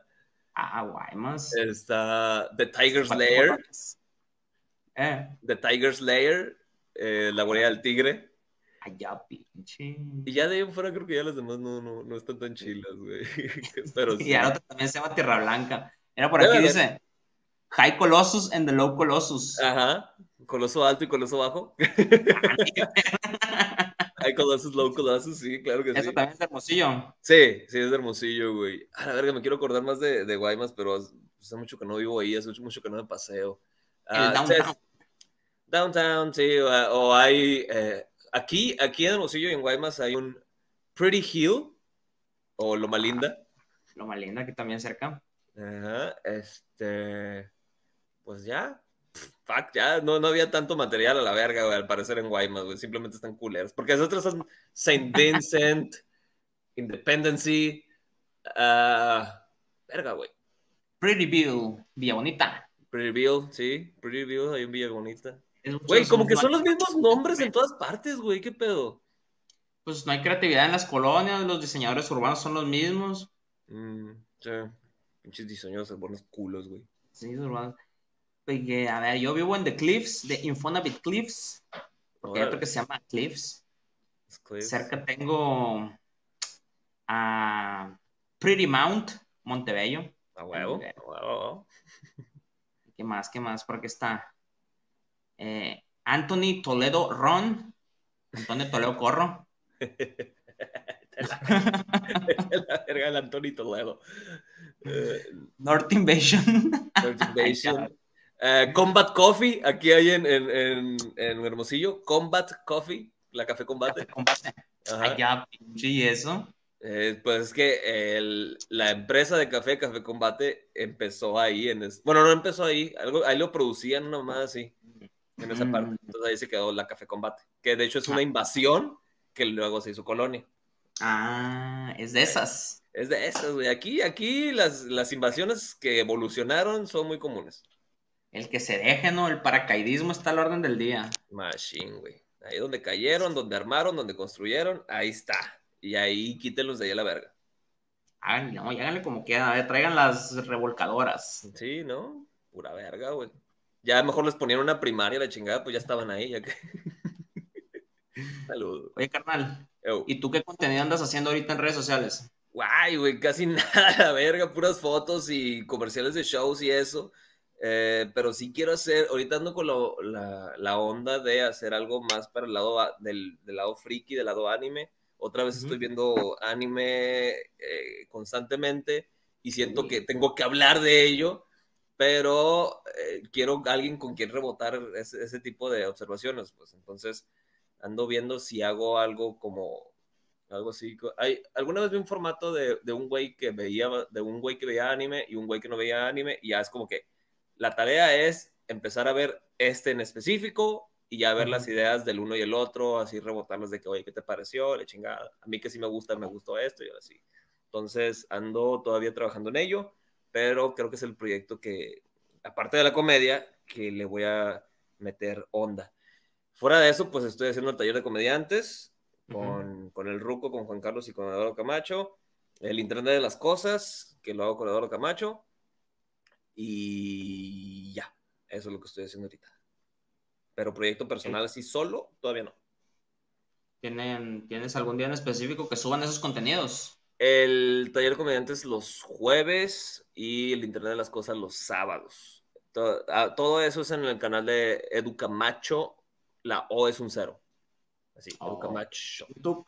Ah, Guaymas. Está The Tiger's Lair. Eh. The Tiger's Lair. Eh, la guardia del tigre. Ya, pinche. Y ya de ahí fuera creo que ya las demás no, no, no están tan chilas, güey. Pero sí. Y ahora también se llama Tierra Blanca. Era por aquí, dice. High Colossus and the Low Colossus. Ajá. Coloso alto y coloso bajo. Hay Colossus, Low Colossus, sí, claro que sí. Eso también es de Hermosillo. Sí, sí, es de Hermosillo, güey. A la verga, me quiero acordar más de, de Guaymas, pero hace mucho que no vivo ahí, hace mucho que no me paseo. El uh, downtown. downtown, sí, o, hay... Eh, aquí, aquí en Hermosillo y en Guaymas hay un Pretty Hill, o Loma Linda. Loma Linda, que también cerca. Ajá, este... Pues ya, fuck, ya no, no había tanto material a la verga, güey, al parecer en Guaymas, güey. Simplemente están culeros. Porque las otras son St. Vincent, Independency, uh, verga, güey. Pretty Bill, Villa Bonita. Pretty Bill, sí, Pretty Bill, hay un Villa Bonita. Güey, como que son los mismos nombres en todas partes, güey, ¿qué pedo? Pues no hay creatividad en las colonias, los diseñadores urbanos son los mismos. Mm, sí, pinches diseñadores urbanos culos, güey. Sí, urbanos. Porque, a ver, yo vivo en The Cliffs, de Infonavit Cliffs, porque hay otro que se llama Cliffs. Cerca tengo a Pretty Mount, Montebello. A huevo, a huevo. ¿Qué más? ¿Qué más? Por aquí está. Eh, Anthony Toledo Ron. Antonio Toledo Corro. la, la verga el Anthony Toledo. North Invasion. North Invasion. Eh, Combat Coffee, aquí hay en, en, en, en, Hermosillo. Combat Coffee, la café combate. Café combate. Pinche, ¿y eso? Eh, pues es que la empresa de café, Café Combate, empezó ahí. En bueno, no empezó ahí, algo, ahí lo producían nomás así, en esa parte. Mm. Entonces ahí se quedó la Café Combate, que de hecho es una ah. invasión que luego se hizo colonia. Ah, es de esas. Es de esas, güey. Aquí, aquí las, las invasiones que evolucionaron son muy comunes. El que se deje, ¿no? El paracaidismo está al orden del día. Machine, güey. Ahí donde cayeron, donde armaron, donde construyeron, ahí está. Y ahí quítenlos de ahí a la verga. Ah, no, háganle como quieran, traigan las revolcadoras. Sí, ¿no? Pura verga, güey. Ya mejor les ponían una primaria, la chingada, pues ya estaban ahí, ya que. Saludos. Oye, carnal. ¿Y tú qué contenido andas haciendo ahorita en redes sociales? Guay, güey, casi nada, la verga, puras fotos y comerciales de shows y eso. Eh, pero sí quiero hacer, ahorita ando con la, la, onda de hacer algo más para el lado del, del lado friki, del lado anime. Otra vez estoy viendo anime eh, constantemente y siento que tengo que hablar de ello, pero eh, quiero alguien con quien rebotar ese, ese, tipo de observaciones. Pues entonces ando viendo si hago algo como algo así. Hay, alguna vez vi un formato de, de un güey que veía de un güey que veía anime y un güey que no veía anime y ya es como que la tarea es empezar a ver este en específico y ya ver las ideas del uno y el otro, así rebotarlas de que, oye, ¿qué te pareció? Le chingada. A mí que sí me gusta, me gustó esto y así. Entonces, ando todavía trabajando en ello, pero creo que es el proyecto que, aparte de la comedia, que le voy a meter onda. Fuera de eso, pues estoy haciendo el taller de comediantes con, con el Ruco, con Juan Carlos y con Eduardo Camacho. El Internet de las Cosas, que lo hago con Eduardo Camacho. Y ya, eso es lo que estoy haciendo ahorita. Pero proyecto personal así solo, todavía no. ¿Tienen, ¿Tienes algún día en específico que suban esos contenidos? El taller de comediantes los jueves y el Internet de las Cosas los sábados. Todo, ah, todo eso es en el canal de Educamacho. La O es un cero. Así, oh. Educamacho. YouTube.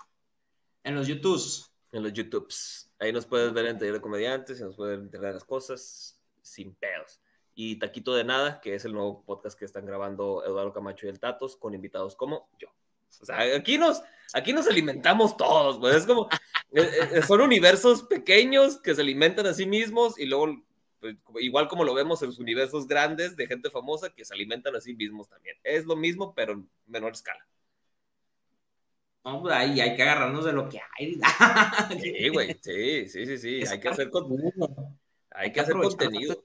En los YouTubes. En los YouTubes. Ahí nos puedes ver en taller de comediantes y nos pueden enterar de las cosas sin pedos. Y Taquito de Nada, que es el nuevo podcast que están grabando Eduardo Camacho y el Tatos, con invitados como yo. O sea, aquí nos, aquí nos alimentamos todos, pues es como, eh, eh, son universos pequeños que se alimentan a sí mismos y luego, pues, igual como lo vemos en los universos grandes de gente famosa que se alimentan a sí mismos también. Es lo mismo, pero en menor escala. No, pues ahí hay que agarrarnos de lo que hay. sí, güey, sí, sí, sí, sí, hay que hacer con... Hay que hacer contenido.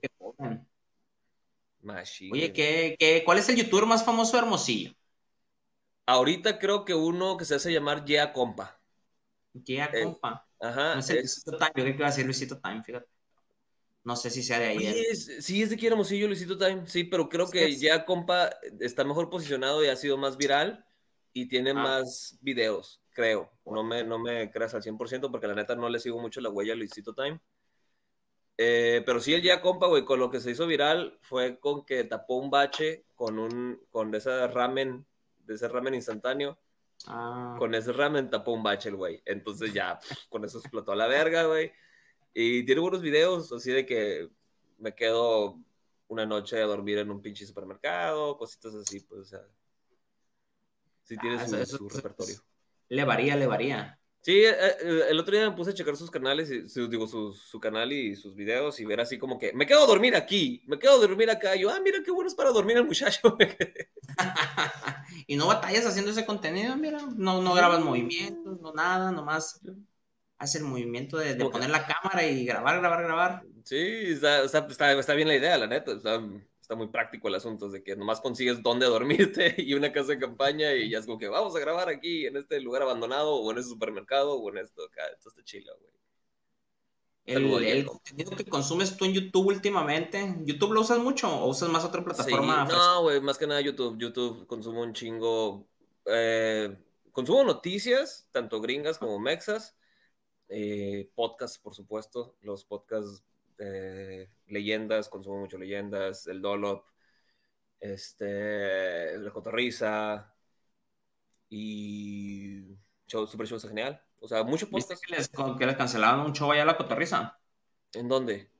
Oye, ¿qué, qué, cuál es el youtuber más famoso de Hermosillo? Ahorita creo que uno que se hace llamar Yeah Compa. Yeah eh, Compa. ajá. No sé, Luisito Time. Yo creo que iba a decir Luisito Time, fíjate. No sé si sea de ahí. sí, es de Hermosillo, Luisito Time. Sí, pero creo que Yeah Compa está mejor posicionado y ha sido más viral y tiene ah. más videos, creo. No me, no me creas al 100% porque la neta no le sigo mucho la huella a Luisito Time. Eh, pero sí, el ya compa, güey, con lo que se hizo viral fue con que tapó un bache con un, con ese ramen, de ese ramen instantáneo. Ah. Con ese ramen tapó un bache el güey. Entonces ya, con eso explotó a la verga, güey. Y tiene buenos videos, así de que me quedo una noche a dormir en un pinche supermercado, cositas así, pues, o sea. Sí tiene ah, su, repertorio. Le varía, le varía. Sí, eh, eh, el otro día me puse a checar sus canales, y, su, digo, su, su, canal y sus videos y ver así como que me quedo a dormir aquí, me quedo a dormir acá. Y yo, ah, mira qué bueno es para dormir el muchacho. y no batallas haciendo ese contenido, mira, no, no grabas movimientos, no nada, nomás hace el movimiento de, poner la cámara y grabar, grabar, grabar. Sí, está, está, está bien la idea, la neta. Está, está muy práctico el asunto, de que nomás consigues dónde dormirte y una casa de campaña y ya es como que vamos a grabar aquí en este lugar abandonado o en ese supermercado o en esto acá. Esto está chido, güey. El, contenido que consumes tú en YouTube últimamente, ¿YouTube lo usas mucho o usas más otra plataforma? no, güey, más que nada YouTube. YouTube consumo un chingo. Eh, consumo noticias, tanto gringas como mexas. Eh, podcasts, por supuesto. Los podcasts leyendas, consumo mucho leyendas, el Dolop, este, la Cotorriza y show, Super Show está genial. O sea, mucho podcast. que les, que les cancelaron un show allá a la Cotorriza? ¿En dónde?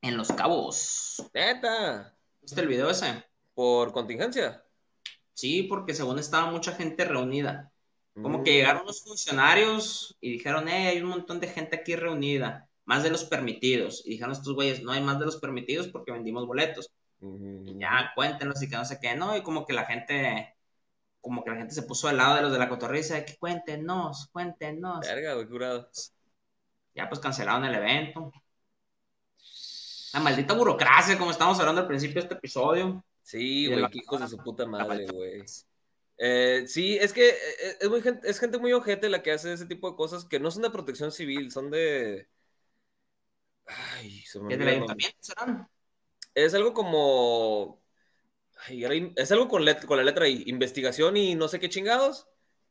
En Los Cabos. ¿Neta? ¿Viste el video ese? ¿Por contingencia? Sí, porque según estaba mucha gente reunida. Como que llegaron los funcionarios y dijeron, eh, hay un montón de gente aquí reunida, más de los permitidos. Y dijeron estos güeyes, no hay más de los permitidos porque vendimos boletos. Y ya, cuéntenos y que no sé qué, ¿no? Y como que la gente, como que la gente se puso al lado de los de la cotorriza, que cuéntenos, cuéntenos. Verga, güey, curado. Ya pues cancelaron el evento. La maldita burocracia, como estamos hablando al principio de este episodio. Sí, güey, hijos de su puta madre, güey. Eh, sí, es que eh, es, muy gente, es gente muy ojete la que hace ese tipo de cosas que no son de protección civil, son de. Ay, se me del ayuntamiento serán? Es algo como. Ay, es algo con, con la letra I, investigación y no sé qué chingados.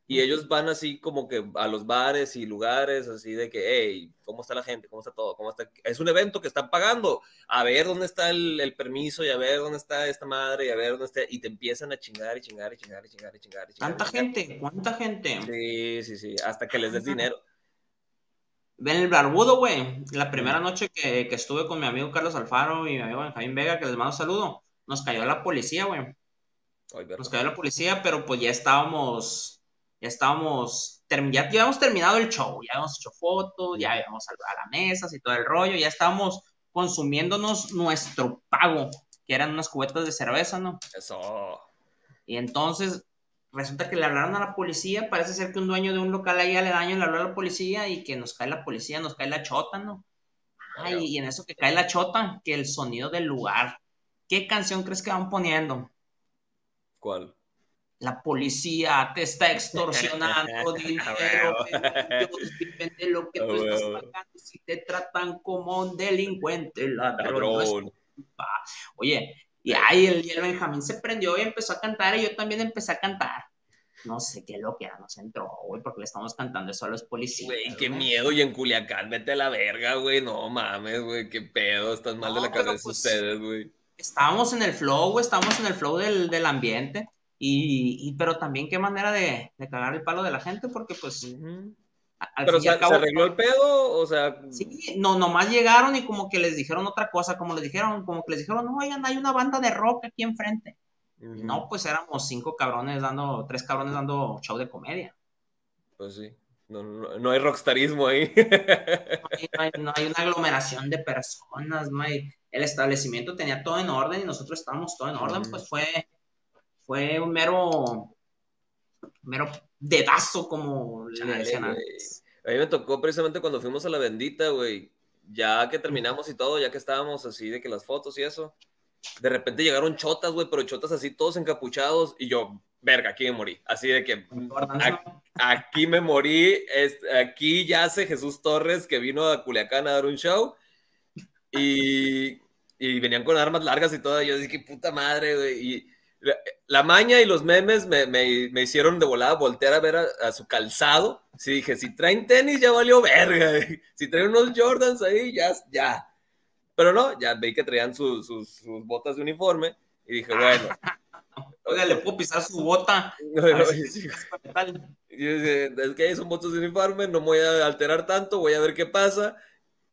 Y ellos van así como que a los bares y lugares, así de que, hey, ¿cómo está la gente? ¿Cómo está todo? ¿Cómo está? Es un evento que están pagando. A ver dónde está el, permiso y a ver dónde está esta madre y a ver dónde está. Y te empiezan a chingar y chingar y chingar y chingar y chingar. Y ¿Cuánta gente? ¿Cuánta gente? Sí, sí, sí. Hasta que les des dinero. Ven el barbudo, güey. La primera noche que, que, estuve con mi amigo Carlos Alfaro y mi amigo Benjamín Vega, que les mando un saludo, nos cayó la policía, güey. Nos cayó la policía, pero pues ya estábamos ya estábamos, ya, habíamos terminado el show, ya habíamos hecho fotos, ya habíamos a la mesa y todo el rollo, ya estábamos consumiéndonos nuestro pago, que eran unas cubetas de cerveza, ¿no? Eso. Y entonces resulta que le hablaron a la policía, parece ser que un dueño de un local ahí aledaño le habló a la policía y que nos cae la policía, nos cae la chota, ¿no? Ay, y en eso que cae la chota, que el sonido del lugar. ¿Qué canción crees que van poniendo? ¿Cuál? la policía te está extorsionando dinero, de lo que tú estás pagando si te tratan como un delincuente, ladrón. Oye, y ahí el, el, Benjamín se prendió y empezó a cantar y yo también empecé a cantar. No sé qué lo que era, nos entró, güey, porque le estamos cantando eso a los policías. Güey, qué miedo, y en Culiacán, vete a la verga, güey, no mames, güey, qué pedo, estás mal de la cabeza pues, ustedes, güey. Estábamos en el flow, güey, estábamos en el flow del, del ambiente y, pero también qué manera de, de, cagar el palo de la gente, porque pues... pero se, arregló el pedo, o sea... Sí, no, nomás llegaron y como que les dijeron otra cosa, como les dijeron, como que les dijeron, no, oigan, hay una banda de rock aquí enfrente. No, pues éramos cinco cabrones dando, tres cabrones dando show de comedia. Pues sí, no, no, hay rockstarismo ahí. No hay, no hay, una aglomeración de personas, no hay... El establecimiento tenía todo en orden y nosotros estábamos todo en orden, pues fue fue un mero, mero dedazo, como le decían antes. A mí me tocó precisamente cuando fuimos a la bendita, güey. Ya que terminamos y todo, ya que estábamos así de que las fotos y eso, de repente llegaron chotas, güey, pero chotas así todos encapuchados y yo, verga, aquí me morí. Así de que aquí, me morí, aquí yace Jesús Torres que vino a Culiacán a dar un show y, y venían con armas largas y todo. Y yo dije, puta madre, güey. Y la maña y los memes me, me, me hicieron de volada voltear a ver a, su calzado. Sí, dije, si traen tenis ya valió verga. Si traen unos Jordans ahí, ya, ya. Pero no, ya vi que traían sus, sus, botas de uniforme y dije, bueno. Oiga, le puedo pisar su bota. es que son botas de uniforme, no me voy a alterar tanto, voy a ver qué pasa.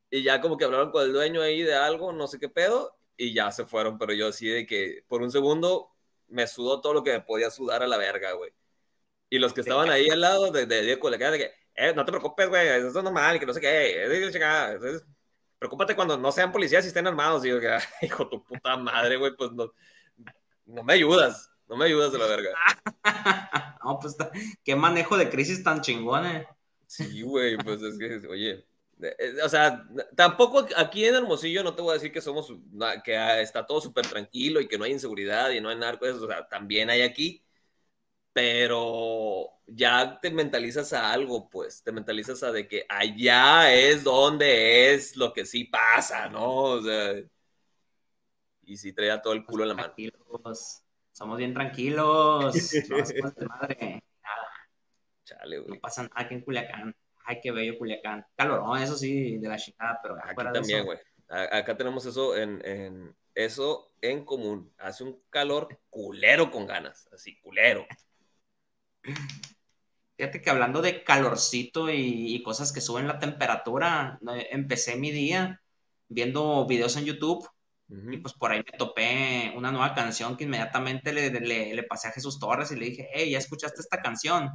Y ya como que hablaron con el dueño ahí de algo, no sé qué pedo, y ya se fueron. Pero yo así de que por un segundo me sudó todo lo que me podía sudar a la verga, güey. Y los que estaban ahí al lado de, de, de, de que, eh, no te preocupes, güey, eso es normal, que no sé qué, es, preocúpate cuando no sean policías y estén armados. Y yo, que, hijo tu puta madre, güey, pues no, no me ayudas, no me ayudas de la verga. no, pues, qué manejo de crisis tan chingón, eh. Sí, güey, pues es que, oye, eh, o sea, tampoco aquí en Hermosillo no te voy a decir que somos, que está todo súper tranquilo y que no hay inseguridad y no hay narcos, o sea, también hay aquí, pero ya te mentalizas a algo, pues, te mentalizas a de que allá es donde es lo que sí pasa, ¿no? O sea, y si trae todo el culo en la mano. Somos bien tranquilos, no madre, nada. Chale, güey. No pasa nada aquí en Culiacán ay, qué bello Culiacán. Calorón, eso sí, de la chingada, pero aquí también, güey. Acá tenemos eso en, en, eso en común. Hace un calor culero con ganas, así, culero. Fíjate que hablando de calorcito y, cosas que suben la temperatura, empecé mi día viendo videos en YouTube y pues por ahí me topé una nueva canción que inmediatamente le, le, le, pasé a Jesús Torres y le dije, hey, ¿ya escuchaste esta canción?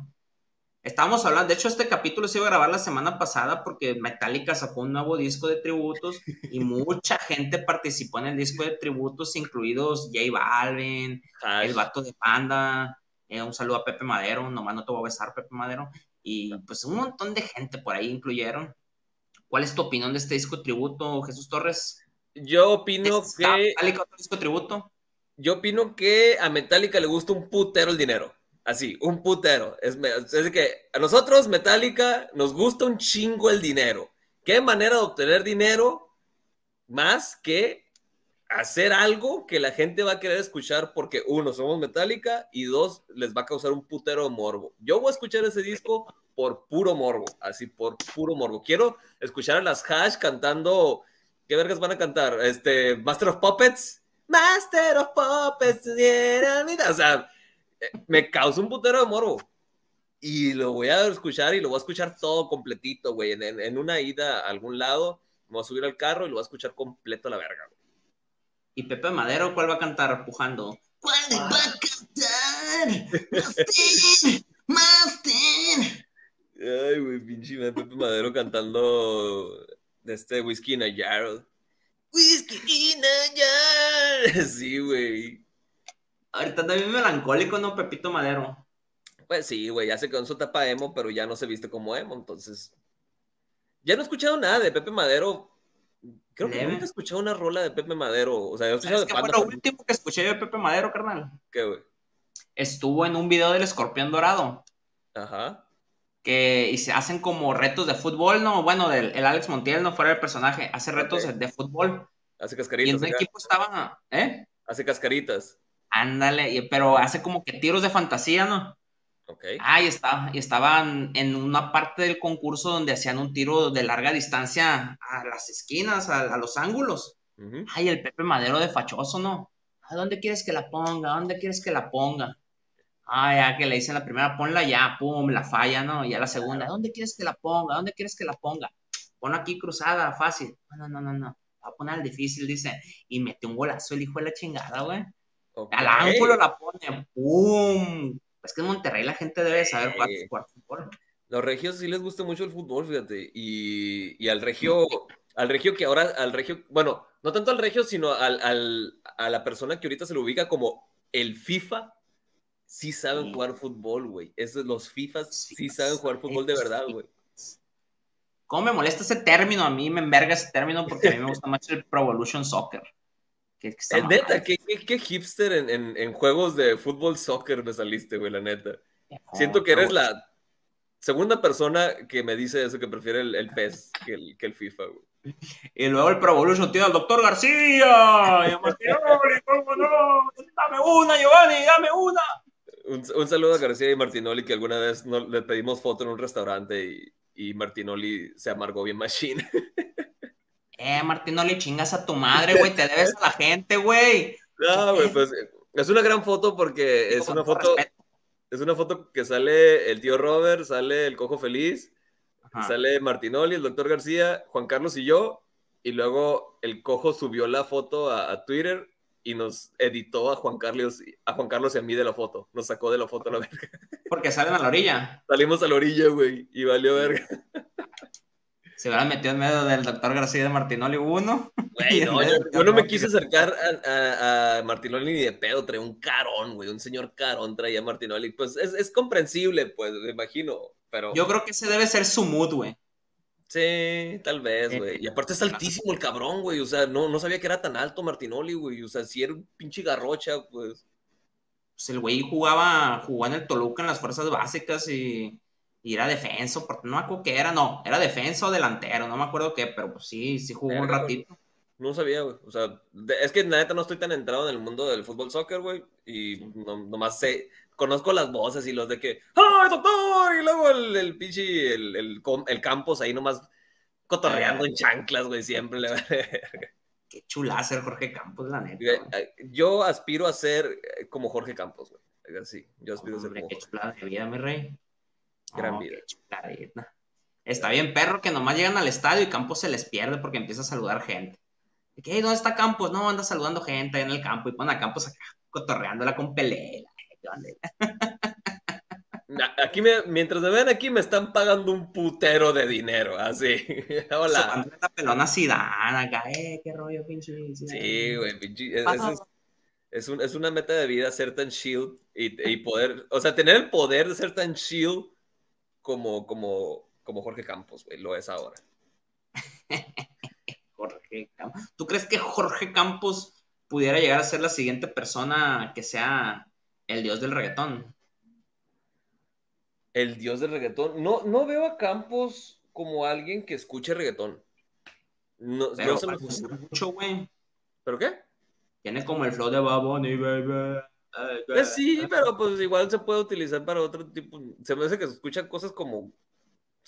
Estábamos hablando, de hecho este capítulo se iba a grabar la semana pasada porque Metallica sacó un nuevo disco de tributos y mucha gente participó en el disco de tributos, incluidos J Balvin, el vato de Panda, eh, un saludo a Pepe Madero, nomás no te voy a besar Pepe Madero, y pues un montón de gente por ahí incluyeron. ¿Cuál es tu opinión de este disco tributo, Jesús Torres? Yo opino que... Metallica otro disco tributo? Yo opino que a Metallica le gusta un putero el dinero. Así, un putero. Es, que a nosotros, Metallica, nos gusta un chingo el dinero. ¿Qué manera de obtener dinero más que hacer algo que la gente va a querer escuchar porque uno, somos Metallica y dos, les va a causar un putero morbo. Yo voy a escuchar ese disco por puro morbo, así por puro morbo. Quiero escuchar a las Hash cantando, ¿qué vergas van a cantar? Este, Master of Puppets. Master of Puppets, o sea, me causa un putero de morbo. Y lo voy a escuchar y lo voy a escuchar todo completito, güey. En, una ida a algún lado, me voy a subir al carro y lo voy a escuchar completo a la verga, güey. ¿Y Pepe Madero cuál va a cantar pujando? ¿Cuál va a cantar? ¡Master! ¡Master! Ay, güey, pinche Pepe Madero cantando de este Whisky in a Jar. Whisky in a Jar. Sí, güey. Ahorita también melancólico, ¿no? Pepito Madero. Pues sí, güey, ya se quedó en su etapa emo, pero ya no se viste como emo, entonces. Ya no he escuchado nada de Pepe Madero. Creo que nunca he escuchado una rola de Pepe Madero. O sea, he escuchado de Fue lo último que escuché yo de Pepe Madero, carnal. ¿Qué, güey? Estuvo en un video del Escorpión Dorado. Ajá. Que y se hacen como retos de fútbol, ¿no? Bueno, el, el Alex Montiel no fuera el personaje, hace retos de, fútbol. Hace cascaritas. Y en un equipo estaba, ¿eh? Hace cascaritas. Ándale, pero hace como que tiros de fantasía, ¿no? Ok. Ah, y, estaba, y estaban en una parte del concurso donde hacían un tiro de larga distancia a las esquinas, a, los ángulos. Ay, el Pepe Madero de fachoso, ¿no? ¿A dónde quieres que la ponga? ¿A dónde quieres que la ponga? Ah, ya que le dicen la primera, ponla ya, pum, la falla, ¿no? Y a la segunda, ¿a dónde quieres que la ponga? ¿A dónde quieres que la ponga? Pon aquí cruzada, fácil. No, no, no, no, Va a poner al difícil, dice. Y metió un golazo el hijo de la chingada, güey. Al ángulo la pone, ¡pum! Es que en Monterrey la gente debe saber jugar, fútbol. Los regios sí les gusta mucho el fútbol, fíjate. Y, al regio, al regio que ahora, al regio, bueno, no tanto al regio, sino al, a la persona que ahorita se lo ubica como el FIFA, sí saben jugar fútbol, güey. Los FIFAs sí, saben jugar fútbol de verdad, güey. ¿Cómo me molesta ese término? A mí me enverga ese término porque a mí me gusta más el Pro Evolution Soccer. Que, neta, ¿qué, hipster en, juegos de fútbol soccer me saliste, güey, la neta. Siento que eres la segunda persona que me dice eso, que prefiere el, PES que el, que el FIFA, güey. Y luego el Pro Evolution tiene al doctor García. Y a Martinoli, ¿cómo no? Dame una, Giovanni, dame una. Un, saludo a García y Martinoli, que alguna vez le pedimos foto en un restaurante y, y Martinoli se amargó bien machine. Eh, Martín, no le chingas a tu madre, güey, te debes a la gente, güey. No, güey, pues es una gran foto porque es una foto, es una foto que sale el tío Robert, sale el cojo feliz, sale Martinoli, el doctor García, Juan Carlos y yo, y luego el cojo subió la foto a, Twitter y nos editó a Juan Carlos a Juan Carlos y a mí de la foto. Nos sacó de la foto a la verga. Porque salen a la orilla. Salimos a la orilla, güey, y valió verga se hubieran metido en medio del doctor García de Martinoli uno. Güey, no, yo, no me quise acercar a, Martinoli ni de pedo, traía un carón, güey, un señor carón traía Martinoli. Pues es, comprensible, pues, me imagino, pero... Yo creo que ese debe ser su mood, güey. Sí, tal vez, güey. Eh, y aparte es altísimo el cabrón, güey. O sea, no, no sabía que era tan alto Martinoli, güey. O sea, si era un pinche garrocha, pues. Pues el güey jugaba, jugó en el Toluca en las fuerzas básicas y y era defenso, porque no me acuerdo qué era, no, era defensa o delantero, no me acuerdo qué, pero pues sí, sí jugó un ratito. No sabía, güey. O sea, es que la neta no estoy tan entrado en el mundo del fútbol soccer, güey. Y nomás sé, conozco las voces y los de que, ¡ay, doctor! Y luego el, el pinche, el, el, el, Campos ahí nomás cotorreando en chanclas, güey, siempre. Le... Qué chula ser Jorge Campos, la neta. Yo aspiro a ser eh, como Jorge Campos, güey. Sí, yo aspiro a ser como Qué chulada de vida, mi rey. Gran vida. Está bien, perro, que nomás llegan al estadio y Campos se les pierde porque empieza a saludar gente. ¿Qué? ¿Dónde está Campos? No, anda saludando gente en el campo y pone a Campos acá cotorreándola con pelea. Aquí me, mientras me ven aquí me están pagando un putero de dinero, así. Hola. La pelona Zidane acá, eh, qué rollo, pinche. Sí, güey, pinche. Es, es, una meta de vida ser tan shield y, y, poder, o sea, tener el poder de ser tan shield como, como, como Jorge Campos, güey, lo es ahora. Jorge Campos. ¿Tú crees que Jorge Campos pudiera llegar a ser la siguiente persona que sea el dios del reggaetón? El dios del reggaetón. No, no veo a Campos como alguien que escuche reggaetón. No, Pero no se lo mucho, güey. ¿Pero qué? Tiene como el flow de Baboni, baby. Pues sí, pero pues igual se puede utilizar para otro tipo. Se me hace que se escuchan cosas como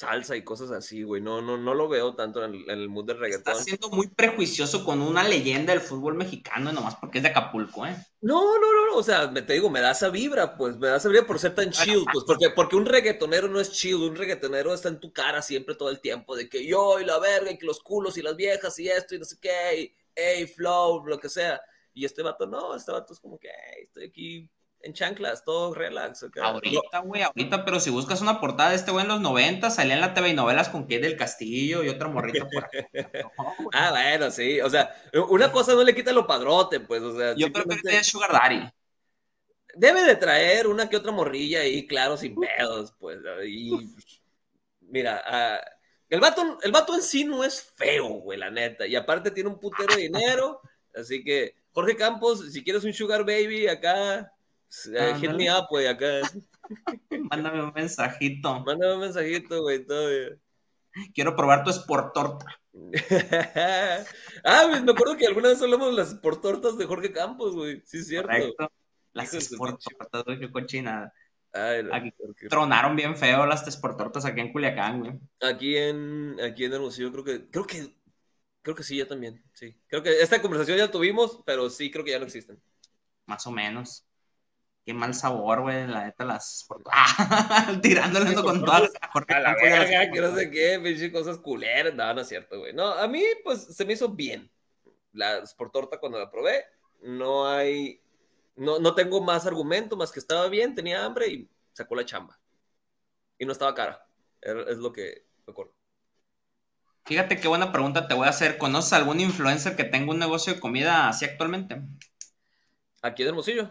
salsa y cosas así, güey. No, no, no lo veo tanto en el, en del reggaetón. Estás siendo muy prejuicioso con una leyenda del fútbol mexicano, nomás porque es de Acapulco, ¿eh? No, no, no, o sea, te digo, me da esa vibra, pues, me da esa vibra por ser tan chill, pues, porque, porque un reggaetonero no es chill, un reggaetonero está en tu cara siempre todo el tiempo, de que yo y la verga, y que los culos y las viejas y esto y no sé qué, y hey, flow, lo que sea. Y este vato no, este vato es como que, hey, estoy aquí en chanclas, todo relax. Ahorita, güey, ahorita, pero si buscas una portada de este güey en los 90, salía en la TV y novelas con Kate del Castillo y otra morrita por aquí. ah, bueno, sí, o sea, una cosa no le quita lo padrote, pues, o sea. Yo creo que es Sugar Daddy. Debe de traer una que otra morrilla ahí, claro, sin pedos, pues, y mira, ah, el vato, el vato en sí no es feo, güey, la neta, y aparte tiene un putero de dinero, así que, Jorge Campos, si quieres un Sugar Baby acá, eh, hit me up, güey, acá. Mándame un mensajito. Mándame un mensajito, güey, todavía. Quiero probar tu Sport Torta. ah, güey, me acuerdo que alguna vez hablamos de las Sport Tortas de Jorge Campos, güey. Sí, es cierto. Correcto. Las Sport Tortas, güey, qué cochina. aquí, tronaron bien feo las Tortas aquí en Culiacán, güey. Aquí en, aquí en Hermosillo creo que, creo que, creo que sí, ya también, sí. Creo que esta conversación ya tuvimos, pero sí creo que ya no existen. Más o menos. Qué mal sabor, güey, la neta, las. Ah, tirándole eso con todas A la verga, que no sé qué, pinche cosas culeras. No, no es cierto, güey. No, a mí, pues, se me hizo bien. La Torta cuando la probé, no hay. No, no tengo más argumento, más que estaba bien, tenía hambre y sacó la chamba. Y no estaba cara. Es lo que recuerdo. Fíjate qué buena pregunta te voy a hacer. ¿Conoces algún influencer que tenga un negocio de comida así actualmente? Aquí de Hermosillo.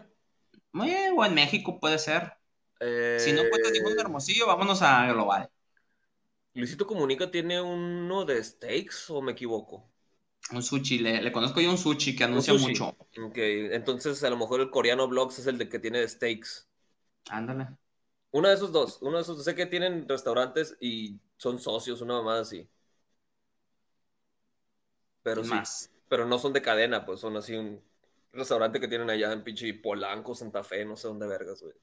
Muy bien, o en México puede ser. Si no cuentas ningún eh, hermosillo, vámonos a global. Luisito Comunica tiene uno de steaks o me equivoco. Un sushi, le, conozco yo un sushi que anuncia mucho. Ok, entonces a lo mejor el coreano blogs es el de que tiene de steaks. Ándale. Uno de esos dos, uno de esos, sé que tienen restaurantes y son socios, una mamá así. Pero sí, más? pero no son de cadena, pues son así un, restaurante que tienen allá en pinche Polanco, Santa Fe, no sé dónde vergas, güey.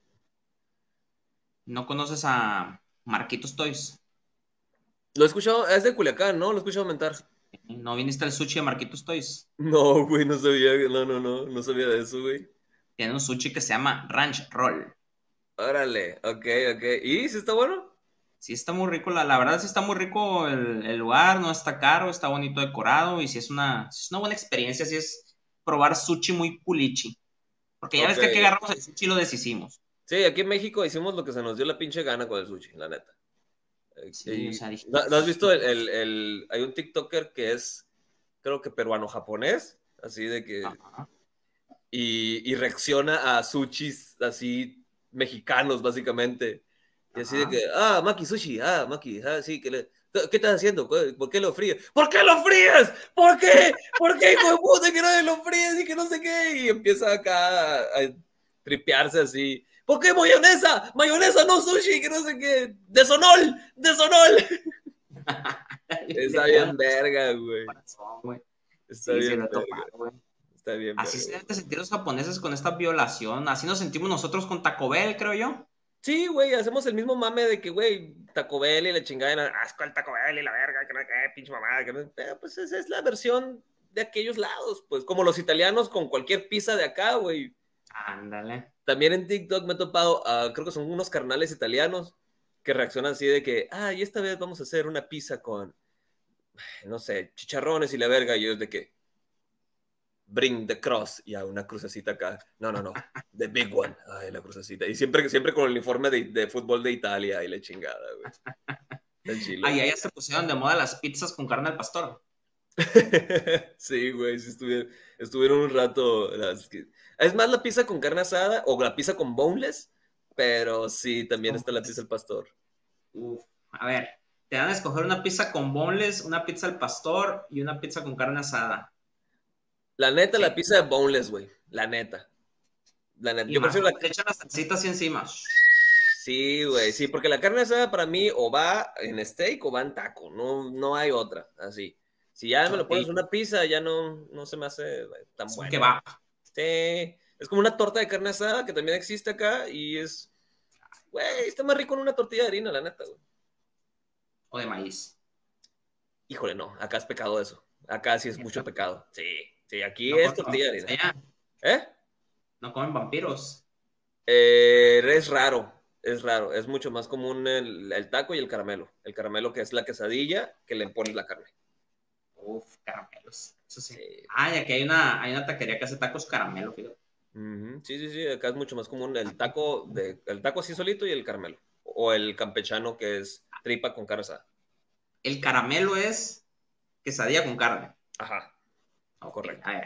¿No conoces a Marquitos Toys? Lo he escuchado, es de Culiacán, ¿no? Lo he escuchado mentar. ¿No viniste al sushi de Marquitos Toys? No, güey, no sabía, no, no, no, no sabía de eso, güey. Tiene un sushi que se llama Ranch Roll. Órale, ok, ok. ¿Y si está bueno? Sí, está muy rico, la, la verdad sí está muy rico el, lugar, no está caro, está bonito decorado y si es una, es una buena experiencia, si es probar sushi muy culichi. Porque ya ves que aquí agarramos el sushi y lo deshicimos. Sí, aquí en México hicimos lo que se nos dio la pinche gana con el sushi, la neta. Sí, ¿no, has visto el, Hay un TikToker que es, creo que peruano-japonés, así de que... Y, y, reacciona a sushis así mexicanos, básicamente. Y así de que, ah, Maki Sushi, ah, Maki, ah, sí, que le... ¿Qué estás haciendo? ¿Por qué lo fríes? ¿Por qué lo fríes? ¿Por qué? ¿Por qué, hijo de puta, que no lo fríes y que no sé qué? Y empieza acá a tripearse así. ¿Por qué mayonesa? Mayonesa, no sushi, que no sé qué. Desonol, desonol. Está bien verga, güey. Está bien verga. Está bien Así se deben sentir los japoneses con esta violación. Así nos sentimos nosotros con Taco Bell, creo yo. Sí, güey, hacemos el mismo mame de que, güey, Taco Bell y la chingada, asco el Taco Bell y la verga, que no, que pinche mamada, que no, pero pues esa es la versión de aquellos lados, pues, como los italianos con cualquier pizza de acá, güey. Ándale. También en TikTok me he topado, uh, creo que son unos carnales italianos que reaccionan así de que, ah, y esta vez vamos a hacer una pizza con, no sé, chicharrones y la verga, y es de que, bring the cross, y a una crucecita acá. No, no, no, the big one. Ay, la crucecita. Y siempre, siempre con el uniforme de, de fútbol de Italia y la chingada, güey. Ahí ya se pusieron de moda las pizzas con carne al pastor. sí, güey, sí estuvieron, estuvieron un rato. Es más la pizza con carne asada o la pizza con boneless, pero sí, también está la pizza al pastor. Uf, a ver, te dan a escoger una pizza con boneless, una pizza al pastor y una pizza con carne asada. La neta, la pizza de boneless, güey. La neta. La neta. Yo prefiero la. Te echan las salsitas así encima. Sí, güey, sí, porque la carne asada para mí o va en steak o va en taco, no, no hay otra, así. Si ya me lo pones una pizza, ya no, no se me hace tan bueno. Que va. Sí, es como una torta de carne asada que también existe acá y es, güey, está más rico en una tortilla de harina, la neta, güey. O de maíz. Híjole, no, acá es pecado eso. Acá sí es mucho pecado. Sí, sí, aquí es tortilla de harina. ¿Eh? ¿No comen vampiros? Eh, es raro, es raro. Es mucho más común el, taco y el caramelo. El caramelo que es la quesadilla que le pones la carne. Uf, caramelos. Eso sí. Ah, y aquí hay una, hay una taquería que hace tacos caramelo, fíjate. Sí, sí, sí. Acá es mucho más común el taco, de, el taco así solito y el caramelo. O el campechano que es tripa con carne asada. El caramelo es quesadilla con carne. Ajá. Correcto. A ver.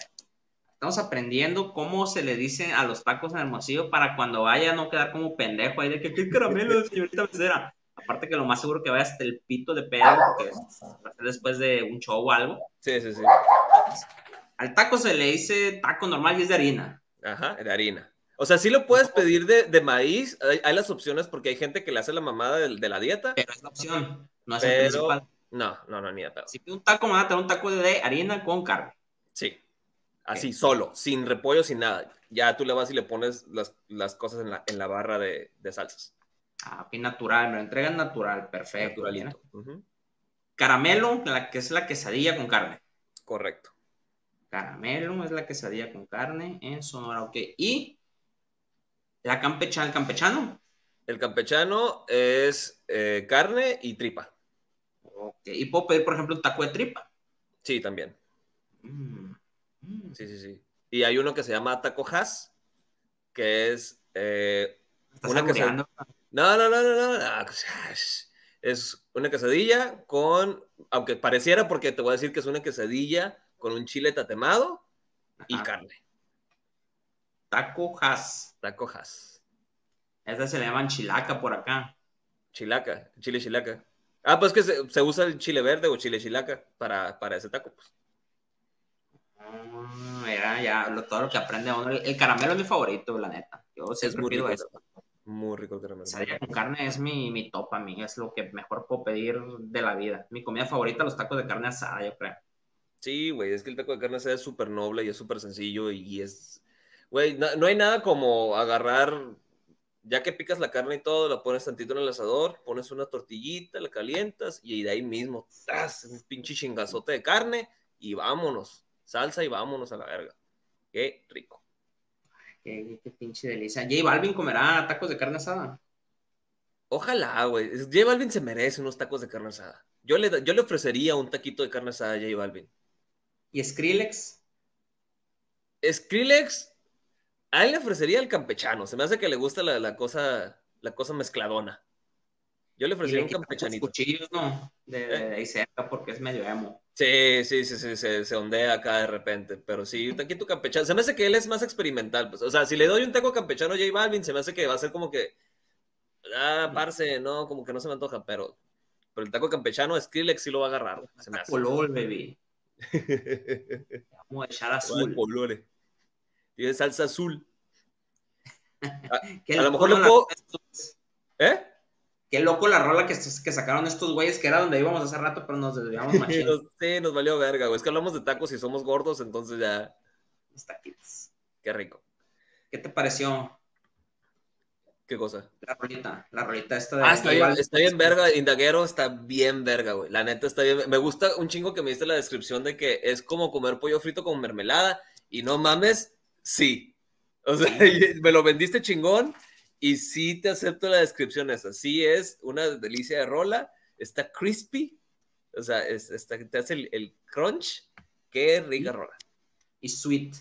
Estamos aprendiendo cómo se le dice a los tacos en Hermosillo para cuando vaya no quedar como pendejo ahí de que qué caramelo, señorita mesera. Aparte que lo más seguro que vaya hasta el pito de pedo, porque después de un show o algo. Sí, sí, sí. Al taco se le dice taco normal y es de harina. Ajá, de harina. O sea, sí lo puedes pedir de, de maíz, hay, las opciones porque hay gente que le hace la mamada de, de la dieta. Pero es la opción, no es el principal. No, no, no, ni de Si pide un taco, me va a tener un taco de harina con carne. Sí. Así, solo, sin repollo, sin nada. Ya tú le vas y le pones las, cosas en la, en la barra de, salsas. Ah, bien natural, me lo entregan natural, perfecto. Caramelo, la que es la quesadilla con carne. Correcto. Caramelo es la quesadilla con carne en Sonora, ok. Y la campechana, el campechano. El campechano es eh, carne y tripa. Ok. ¿Y puedo pedir, por ejemplo, un taco de tripa? Sí, también. Mm. Mm. Sí, sí, sí. Y hay uno que se llama Taco Has, que es eh, una quesadilla. No, no, no, no, no. Es una quesadilla con, aunque pareciera, porque te voy a decir que es una quesadilla con un chile tatemado y carne. Taco Has. Taco Has. Esta se le llaman chilaca por acá. Chilaca, chile chilaca. Ah, pues que se, usa el chile verde o chile chilaca para, para ese taco, pues. Mira, ya todo lo que aprende uno. El, caramelo es mi favorito, la neta. Yo es muy rico, eso. Muy rico el caramelo. Con carne es mi, mi top a mí, es lo que mejor puedo pedir de la vida. Mi comida favorita, los tacos de carne asada, yo creo. Sí, güey, es que el taco de carne asada es súper noble y es súper sencillo y, es... Güey, no, hay nada como agarrar, ya que picas la carne y todo, la pones tantito en el asador, pones una tortillita, la calientas y de ahí mismo, ¡tas! un pinche chingazote de carne y vámonos salsa y vámonos a la verga. Qué rico. Qué, pinche delicia. J Balvin comerá tacos de carne asada. Ojalá, güey. J Balvin se merece unos tacos de carne asada. Yo le, yo le ofrecería un taquito de carne asada a J Balvin. ¿Y Skrillex? Skrillex, a él le ofrecería el campechano. Se me hace que le gusta la, cosa, la cosa mezcladona. Yo le ofrecería un campechanito. cuchillos, ¿no? De, de, ahí cerca porque es medio emo. Sí, sí, sí, sí, se, se, ondea acá de repente, pero sí, un taquito campechano, se me hace que él es más experimental, pues, o sea, si le doy un taco campechano a J Balvin, se me hace que va a ser como que, ah, parce, no, como que no se me antoja, pero, pero el taco campechano Skrillex sí lo va a agarrar, se me hace. Color, baby. Vamos a echar azul. Colores. Tiene salsa azul. A, a lo mejor lo puedo... ¿Eh? Qué loco la rola que, que sacaron estos güeyes, que era donde íbamos hace rato, pero nos desviamos machín. sí, nos valió verga, güey. Es que hablamos de tacos y somos gordos, entonces ya. Los taquitos. Qué rico. ¿Qué te pareció? ¿Qué cosa? La rolita, la rolita esta de. Ah, está bien, está bien verga. Indaguero está bien verga, güey. La neta está bien. Me gusta un chingo que me diste la descripción de que es como comer pollo frito con mermelada. Y no mames, sí. O sea, me lo vendiste chingón y sí te acepto la descripción esa. Sí es una delicia de rola. Está crispy. O sea, es, te hace el, crunch. Qué rica rola. y Sweet.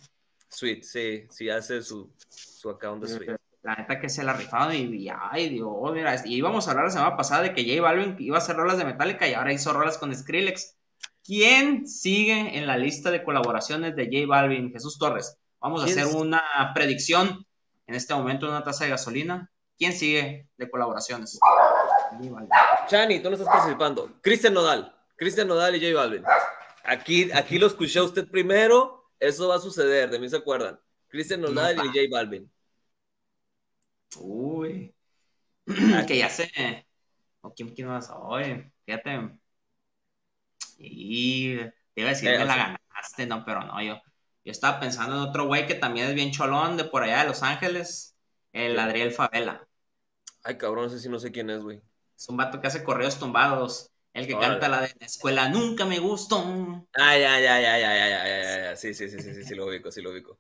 Sweet, sí, sí hace su, su account de Sweet. La neta que se la rifado y, ay Dios, mira, y íbamos a hablar la semana pasada de que J Balvin iba a hacer rolas de Metallica y ahora hizo rolas con Skrillex. ¿Quién sigue en la lista de colaboraciones de J Balvin? Jesús Torres. Vamos a hacer una predicción en este momento una taza de gasolina. ¿Quién sigue de colaboraciones? Chani, tú no estás participando. Cristian Nodal. Cristian Nodal y J Balvin. Aquí, aquí lo escuché usted primero. Eso va a suceder, de mí se acuerdan. Cristian Nodal y J Balvin. Uy. que ya sé. ¿O quién, quién más? Oye, fíjate. Y te iba a decir que la ganaste, no, pero no, yo, yo estaba pensando en otro güey que también es bien cholón de por allá de Los Ángeles, el Adriel Favela. Ay, cabrón, sé si no sé quién es, güey. Es un vato que hace correos tumbados. El que canta la de la escuela nunca me gustó. Ay, ay, ay, ay, ay, ay, ay, ay, sí, sí, sí, sí, sí, sí, lo ubico, sí lo ubico.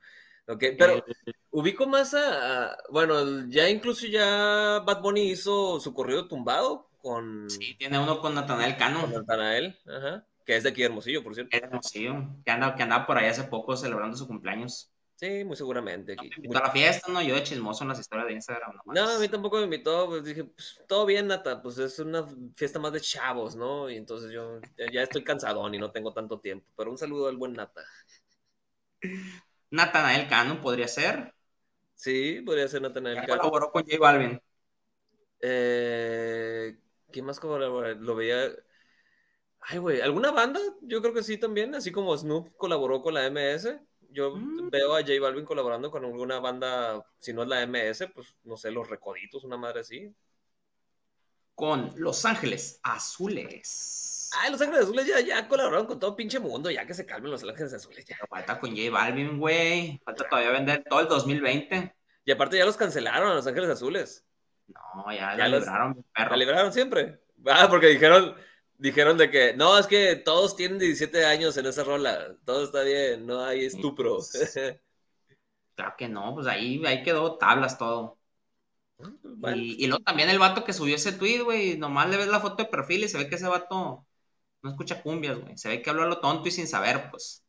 Ok, pero ubico más a, bueno, ya incluso ya Bad Bunny hizo su corrido tumbado con... Sí, tiene uno con Natanael Cano. Con Natanael, ajá, que es de aquí Hermosillo, por cierto. Es Hermosillo, que anda, que anda por ahí hace poco celebrando su cumpleaños. Sí, muy seguramente. Aquí. Me a la fiesta, ¿no? Yo de chismoso en las historias de Instagram. No, a mí tampoco me invitó, pues dije, pues todo bien, Nata, pues es una fiesta más de chavos, ¿no? Y entonces yo ya, estoy cansadón y no tengo tanto tiempo, pero un saludo al buen Nata. Natanael Cano podría ser. Sí, podría ser Natanael Cano. colaboró con J Balvin? Eh, ¿Quién más colaboró? Lo veía... Ay, güey, ¿alguna banda? Yo creo que sí también, así como Snoop colaboró con la MS. Yo mm. veo a J Balvin colaborando con alguna banda, si no es la MS, pues no sé, Los Recoditos, una madre así. Con Los Ángeles Azules. Ay, Los Ángeles Azules ya, ya colaboraron con todo pinche mundo, ya que se calmen Los Ángeles Azules. Ya. falta con J Balvin, güey. Falta todavía vender todo el 2020. Y aparte ya los cancelaron a Los Ángeles Azules. No, ya, la libraron, perro. La libraron siempre. Ah, porque dijeron, dijeron de que no, es que todos tienen 17 años en esa rola, todo está bien, no hay estupro. Pues, claro que no, pues ahí, ahí quedó tablas todo. Ah, y, luego también el vato que subió ese tweet, güey, nomás le ves la foto de perfil y se ve que ese vato no escucha cumbias, güey. Se ve que habló a lo tonto y sin saber, pues.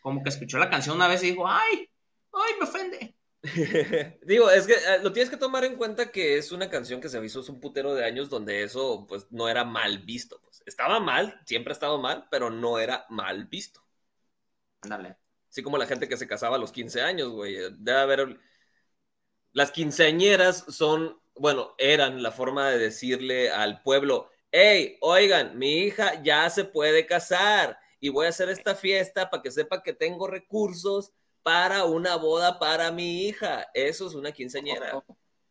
Como que escuchó la canción una vez y dijo, ay, ay, me ofende. Digo, es que eh, lo tienes que tomar en cuenta que es una canción que se hizo hace un putero de años donde eso pues no era mal visto. Pues. Estaba mal, siempre ha estado mal, pero no era mal visto. Dale. Así como la gente que se casaba a los 15 años, güey. Debe haber... Las quinceañeras son, bueno, eran la forma de decirle al pueblo, hey, oigan, mi hija ya se puede casar y voy a hacer esta fiesta para que sepa que tengo recursos para una boda para mi hija. Eso es una quinceañera.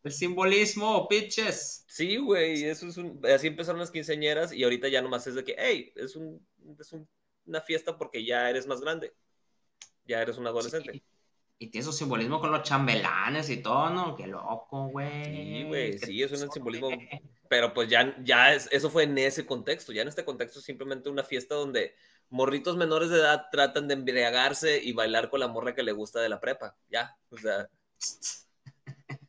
El simbolismo, pitches. Sí, güey, eso es un... Así empezaron las quinceañeras y ahorita ya nomás es de que, hey, es, un, es una fiesta porque ya eres más grande. Ya eres un adolescente. Y tiene su simbolismo con los chambelanes y todo, ¿no? Qué loco, güey. Sí, güey, sí, es un simbolismo. Pero pues ya, ya es, eso fue en ese contexto. Ya en este contexto es simplemente una fiesta donde morritos menores de edad tratan de embriagarse y bailar con la morra que le gusta de la prepa. Ya, o sea.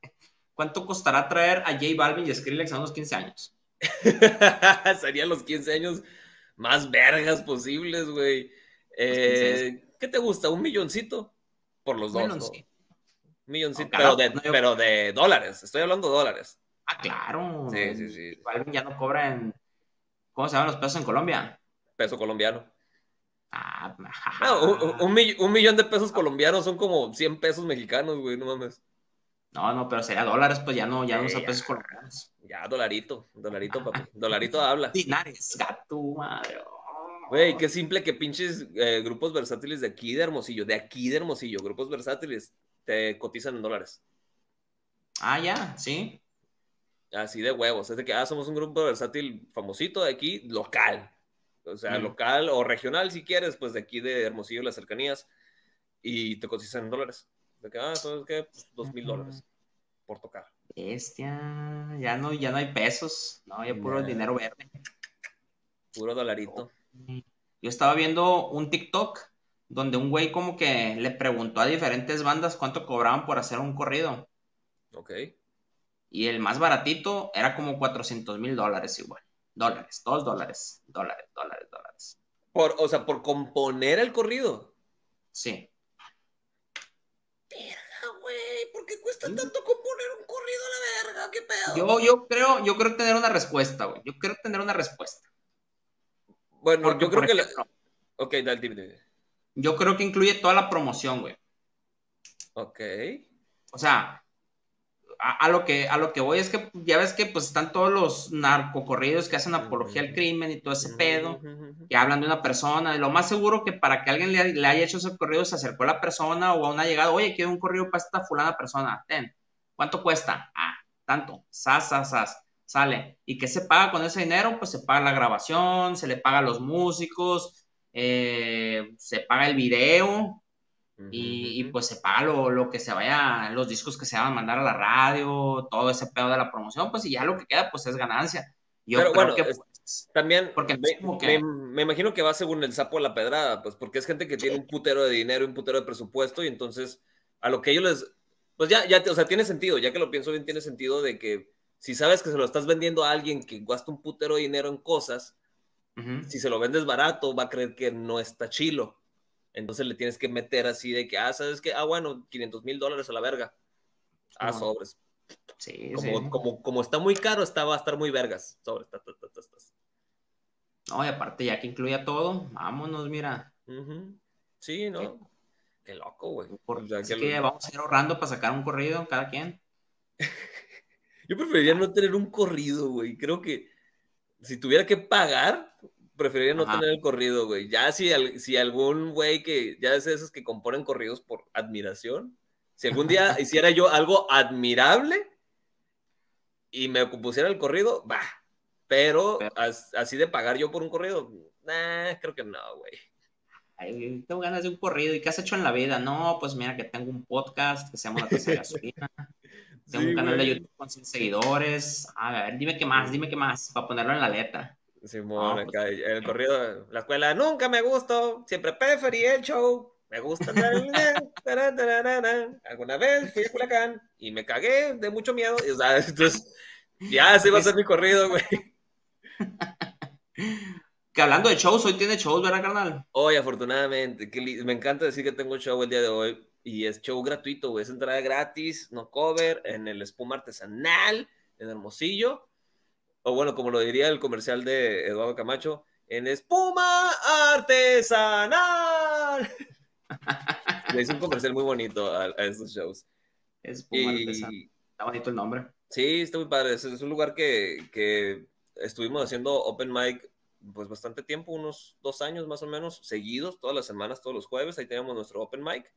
¿Cuánto costará traer a J Balvin y Skrillex a unos 15 años? Serían los 15 años más vergas posibles, güey. Eh, ¿Qué te gusta? ¿Un milloncito? Por los dos, ¿no? Un milloncito, pero, de, pero de dólares. Estoy hablando de dólares. Ah, claro. Sí, sí, sí. Balvin ya no cobra en. ¿Cómo se llaman los pesos en Colombia? Peso colombiano. Ah, un, millón de pesos colombianos son como 100 pesos mexicanos, güey, no mames. No, no, pero sería dólares, pues ya no, ya no son pesos colombianos. Ya, dolarito, dolarito, papi. Dolarito habla. Dinares, gato, madre. Güey, qué simple que pinches eh, grupos versátiles de aquí de Hermosillo, de aquí de Hermosillo, grupos versátiles, te cotizan en dólares. Ah, ya, sí. Así de huevos. Es de que, ah, somos un grupo versátil famosito de aquí, local o sea, local o regional si quieres, pues de aquí de Hermosillo, las cercanías, y te cotizan en dólares. De que, ah, ¿sabes qué? Pues dos mil dólares por tocar. Bestia, ya no, ya no hay pesos, no, ya puro dinero verde. Puro dolarito. Yo estaba viendo un TikTok donde un güey como que le preguntó a diferentes bandas cuánto cobraban por hacer un corrido. Ok. Y el más baratito era como 400 mil dólares igual Dólares, dos dólares, dólares, dólares, dólares. Por, o sea, por componer el corrido. Sí. Verga, güey, ¿por qué cuesta tanto componer un corrido a la verga? ¿Qué pedo? Yo, yo creo, yo creo tener una respuesta, güey. Yo creo tener una respuesta. Bueno, yo creo que ejemplo, la... Ok, dale, dime, dime. Yo creo que incluye toda la promoción, güey. Ok. O sea, a, lo que, a lo que voy es que ya ves que pues están todos los narcocorridos que hacen apología al crimen y todo ese pedo, que hablan de una persona, y lo más seguro que para que alguien le, haya hecho ese corrido se acercó a la persona o a una llegada, oye, quiero un corrido para esta fulana persona, ten, ¿cuánto cuesta? Ah, tanto, sas, sas, sas, sale. ¿Y qué se paga con ese dinero? Pues se paga la grabación, se le paga a los músicos, eh, se paga el video, y, pues se paga lo, que se vaya, los discos que se van a mandar a la radio, todo ese pedo de la promoción, pues y ya lo que queda pues es ganancia. Yo Pero bueno, que pues, también porque me, imagino que va según el sapo a la pedrada, pues porque es gente que tiene un putero de dinero, un putero de presupuesto y entonces a lo que ellos les, pues ya, ya, o sea, tiene sentido, ya que lo pienso bien, tiene sentido de que si sabes que se lo estás vendiendo a alguien que gasta un putero de dinero en cosas, si se lo vendes barato, va a creer que no está chilo. Entonces le tienes que meter así de que, ah, ¿sabes qué? Ah, bueno, 500 mil dólares a la verga. Ah, sobres. Sí, como, sí. Como, como, está muy caro, está, va a estar muy vergas. Sobres. no, y aparte ya que incluya todo, vámonos, mira. Sí, ¿no? Qué, loco, güey. que vamos a ir ahorrando para sacar un corrido cada quien. Yo preferiría no tener un corrido, güey. Creo que si tuviera que pagar, preferiría no tener el corrido, güey. Ya si, si algún güey que, ya es esos que componen corridos por admiración, si algún día hiciera yo algo admirable y me pusiera el corrido, va. Pero, así de pagar yo por un corrido, nah, creo que no, güey. tengo ganas de un corrido. ¿Y qué has hecho en la vida? No, pues mira que tengo un podcast que se llama La Casa de Gasolina. tengo un canal de YouTube con 100 seguidores. A ver, dime qué más, dime qué más, para ponerlo en la letra. Simón, pues el corrido, la escuela nunca me gustó, siempre preferí el show. Me gusta. Alguna vez fui a Culacán y me cagué de mucho miedo. Y, entonces, ya se va a ser mi corrido, güey. Que hablando de shows, hoy tiene shows, ¿verdad, carnal? Hoy, afortunadamente. me encanta decir que tengo show el día de hoy. Y es show gratuito, güey. Es entrada gratis, no cover, en el espuma artesanal, en Hermosillo o bueno, como lo diría el comercial de Eduardo Camacho, en espuma artesanal. Le hice un comercial muy bonito a, estos shows. Espuma artesanal. Está bonito el nombre. Sí, está muy padre. Es, un lugar que, que, estuvimos haciendo open mic pues bastante tiempo, unos dos años más o menos, seguidos, todas las semanas, todos los jueves, ahí teníamos nuestro open mic.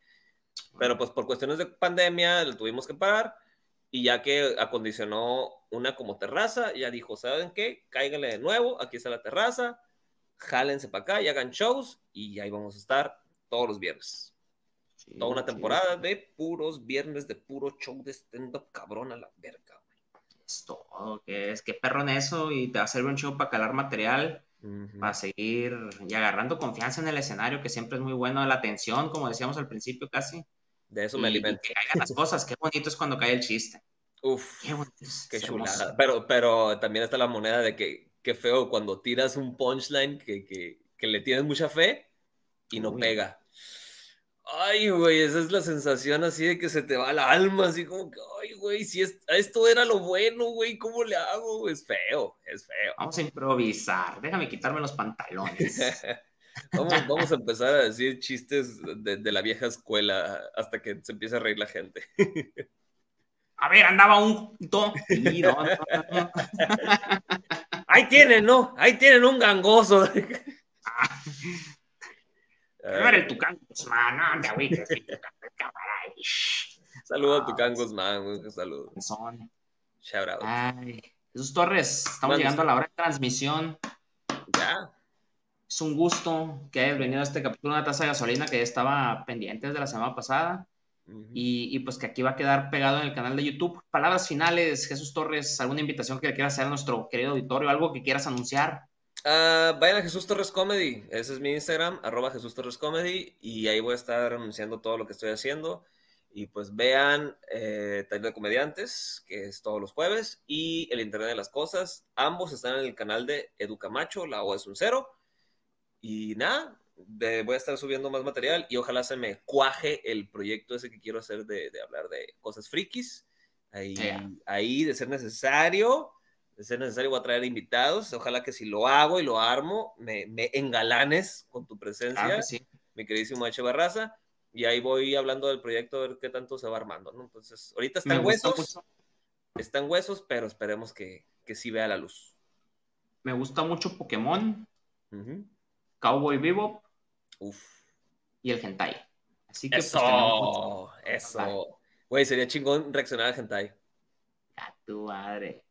Pero pues por cuestiones de pandemia lo tuvimos que parar y ya que acondicionó una como terraza, ya dijo, ¿saben qué? Cáiganle de nuevo, aquí está la terraza, jálense para acá y hagan shows y ahí vamos a estar todos los viernes. Toda una temporada de puros viernes, de puro show de stand-up cabrón a la verga. Es todo, que es que perro en eso y te va a servir un show para calar material, para seguir y agarrando confianza en el escenario, que siempre es muy bueno, la atención, como decíamos al principio casi. De eso me alimento. que caigan las cosas, qué bonito es cuando cae el chiste. Uf, qué, chulada. Pero, pero también está la moneda de que qué feo cuando tiras un punchline que, que, que le tienes mucha fe y no pega. Ay, güey, esa es la sensación así de que se te va la alma, así como que, ay, güey, si esto era lo bueno, güey, ¿cómo le hago? Es feo, es feo. Vamos a improvisar, déjame quitarme los pantalones. Vamos, a empezar a decir chistes de, la vieja escuela hasta que se empiece a reír la gente. A ver, andaba un... Ahí tienen, ¿no? Ahí tienen un gangoso. A ver, el Tucán Guzmán, anda, güey. Saludos a Tucán Guzmán, saludos. Shout out. Ay, Jesús Torres, estamos llegando a la hora de transmisión. Ya. Es un gusto que hayas venido a este capítulo de una taza de gasolina que ya estaba pendiente desde la semana pasada. y, pues que aquí va a quedar pegado en el canal de YouTube. Palabras finales, Jesús Torres, alguna invitación que le quieras hacer a nuestro querido auditorio, algo que quieras anunciar. Uh, vayan a Jesús Torres Comedy, ese es mi Instagram, arroba Jesús Torres Comedy, y ahí voy a estar anunciando todo lo que estoy haciendo. Y pues vean eh, Taller de Comediantes, que es todos los jueves, y el Internet de las Cosas. Ambos están en el canal de Educamacho, la O es un cero. Y nada, voy a estar subiendo más material y ojalá se me cuaje el proyecto ese que quiero hacer de, hablar de cosas frikis. Ahí, ahí, de ser necesario, de ser necesario voy a traer invitados. Ojalá que si lo hago y lo armo, me, engalanes con tu presencia, mi queridísimo H. Barraza. Y ahí voy hablando del proyecto, a ver qué tanto se va armando, ¿no? Entonces, ahorita está en huesos, está en huesos, pero esperemos que, que sí vea la luz. Me gusta mucho Pokémon, Cowboy Bebop y el Hentai. Así que pues, eso, eso. Güey, sería chingón reaccionar al Hentai. A tu madre.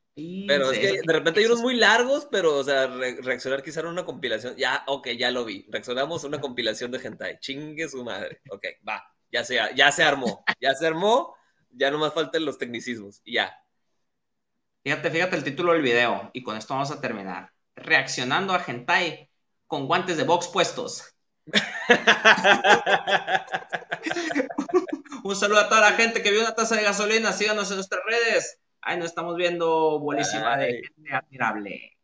pero es que de repente hay unos muy largos, pero, o sea, reaccionar quizá en una compilación. Ya, ok, ya lo vi. Reaccionamos a una compilación de hentai. Chingue su madre. Ok, va. Ya se, ya se armó. Ya se armó. Ya nomás faltan los tecnicismos. Y ya. Fíjate, fíjate el título del video. Y con esto vamos a terminar. Reaccionando a hentai con guantes de box puestos. Un saludo a toda la gente que vio una taza de gasolina. Síganos en nuestras redes. Ahí nos estamos viendo. Buenísima de gente admirable.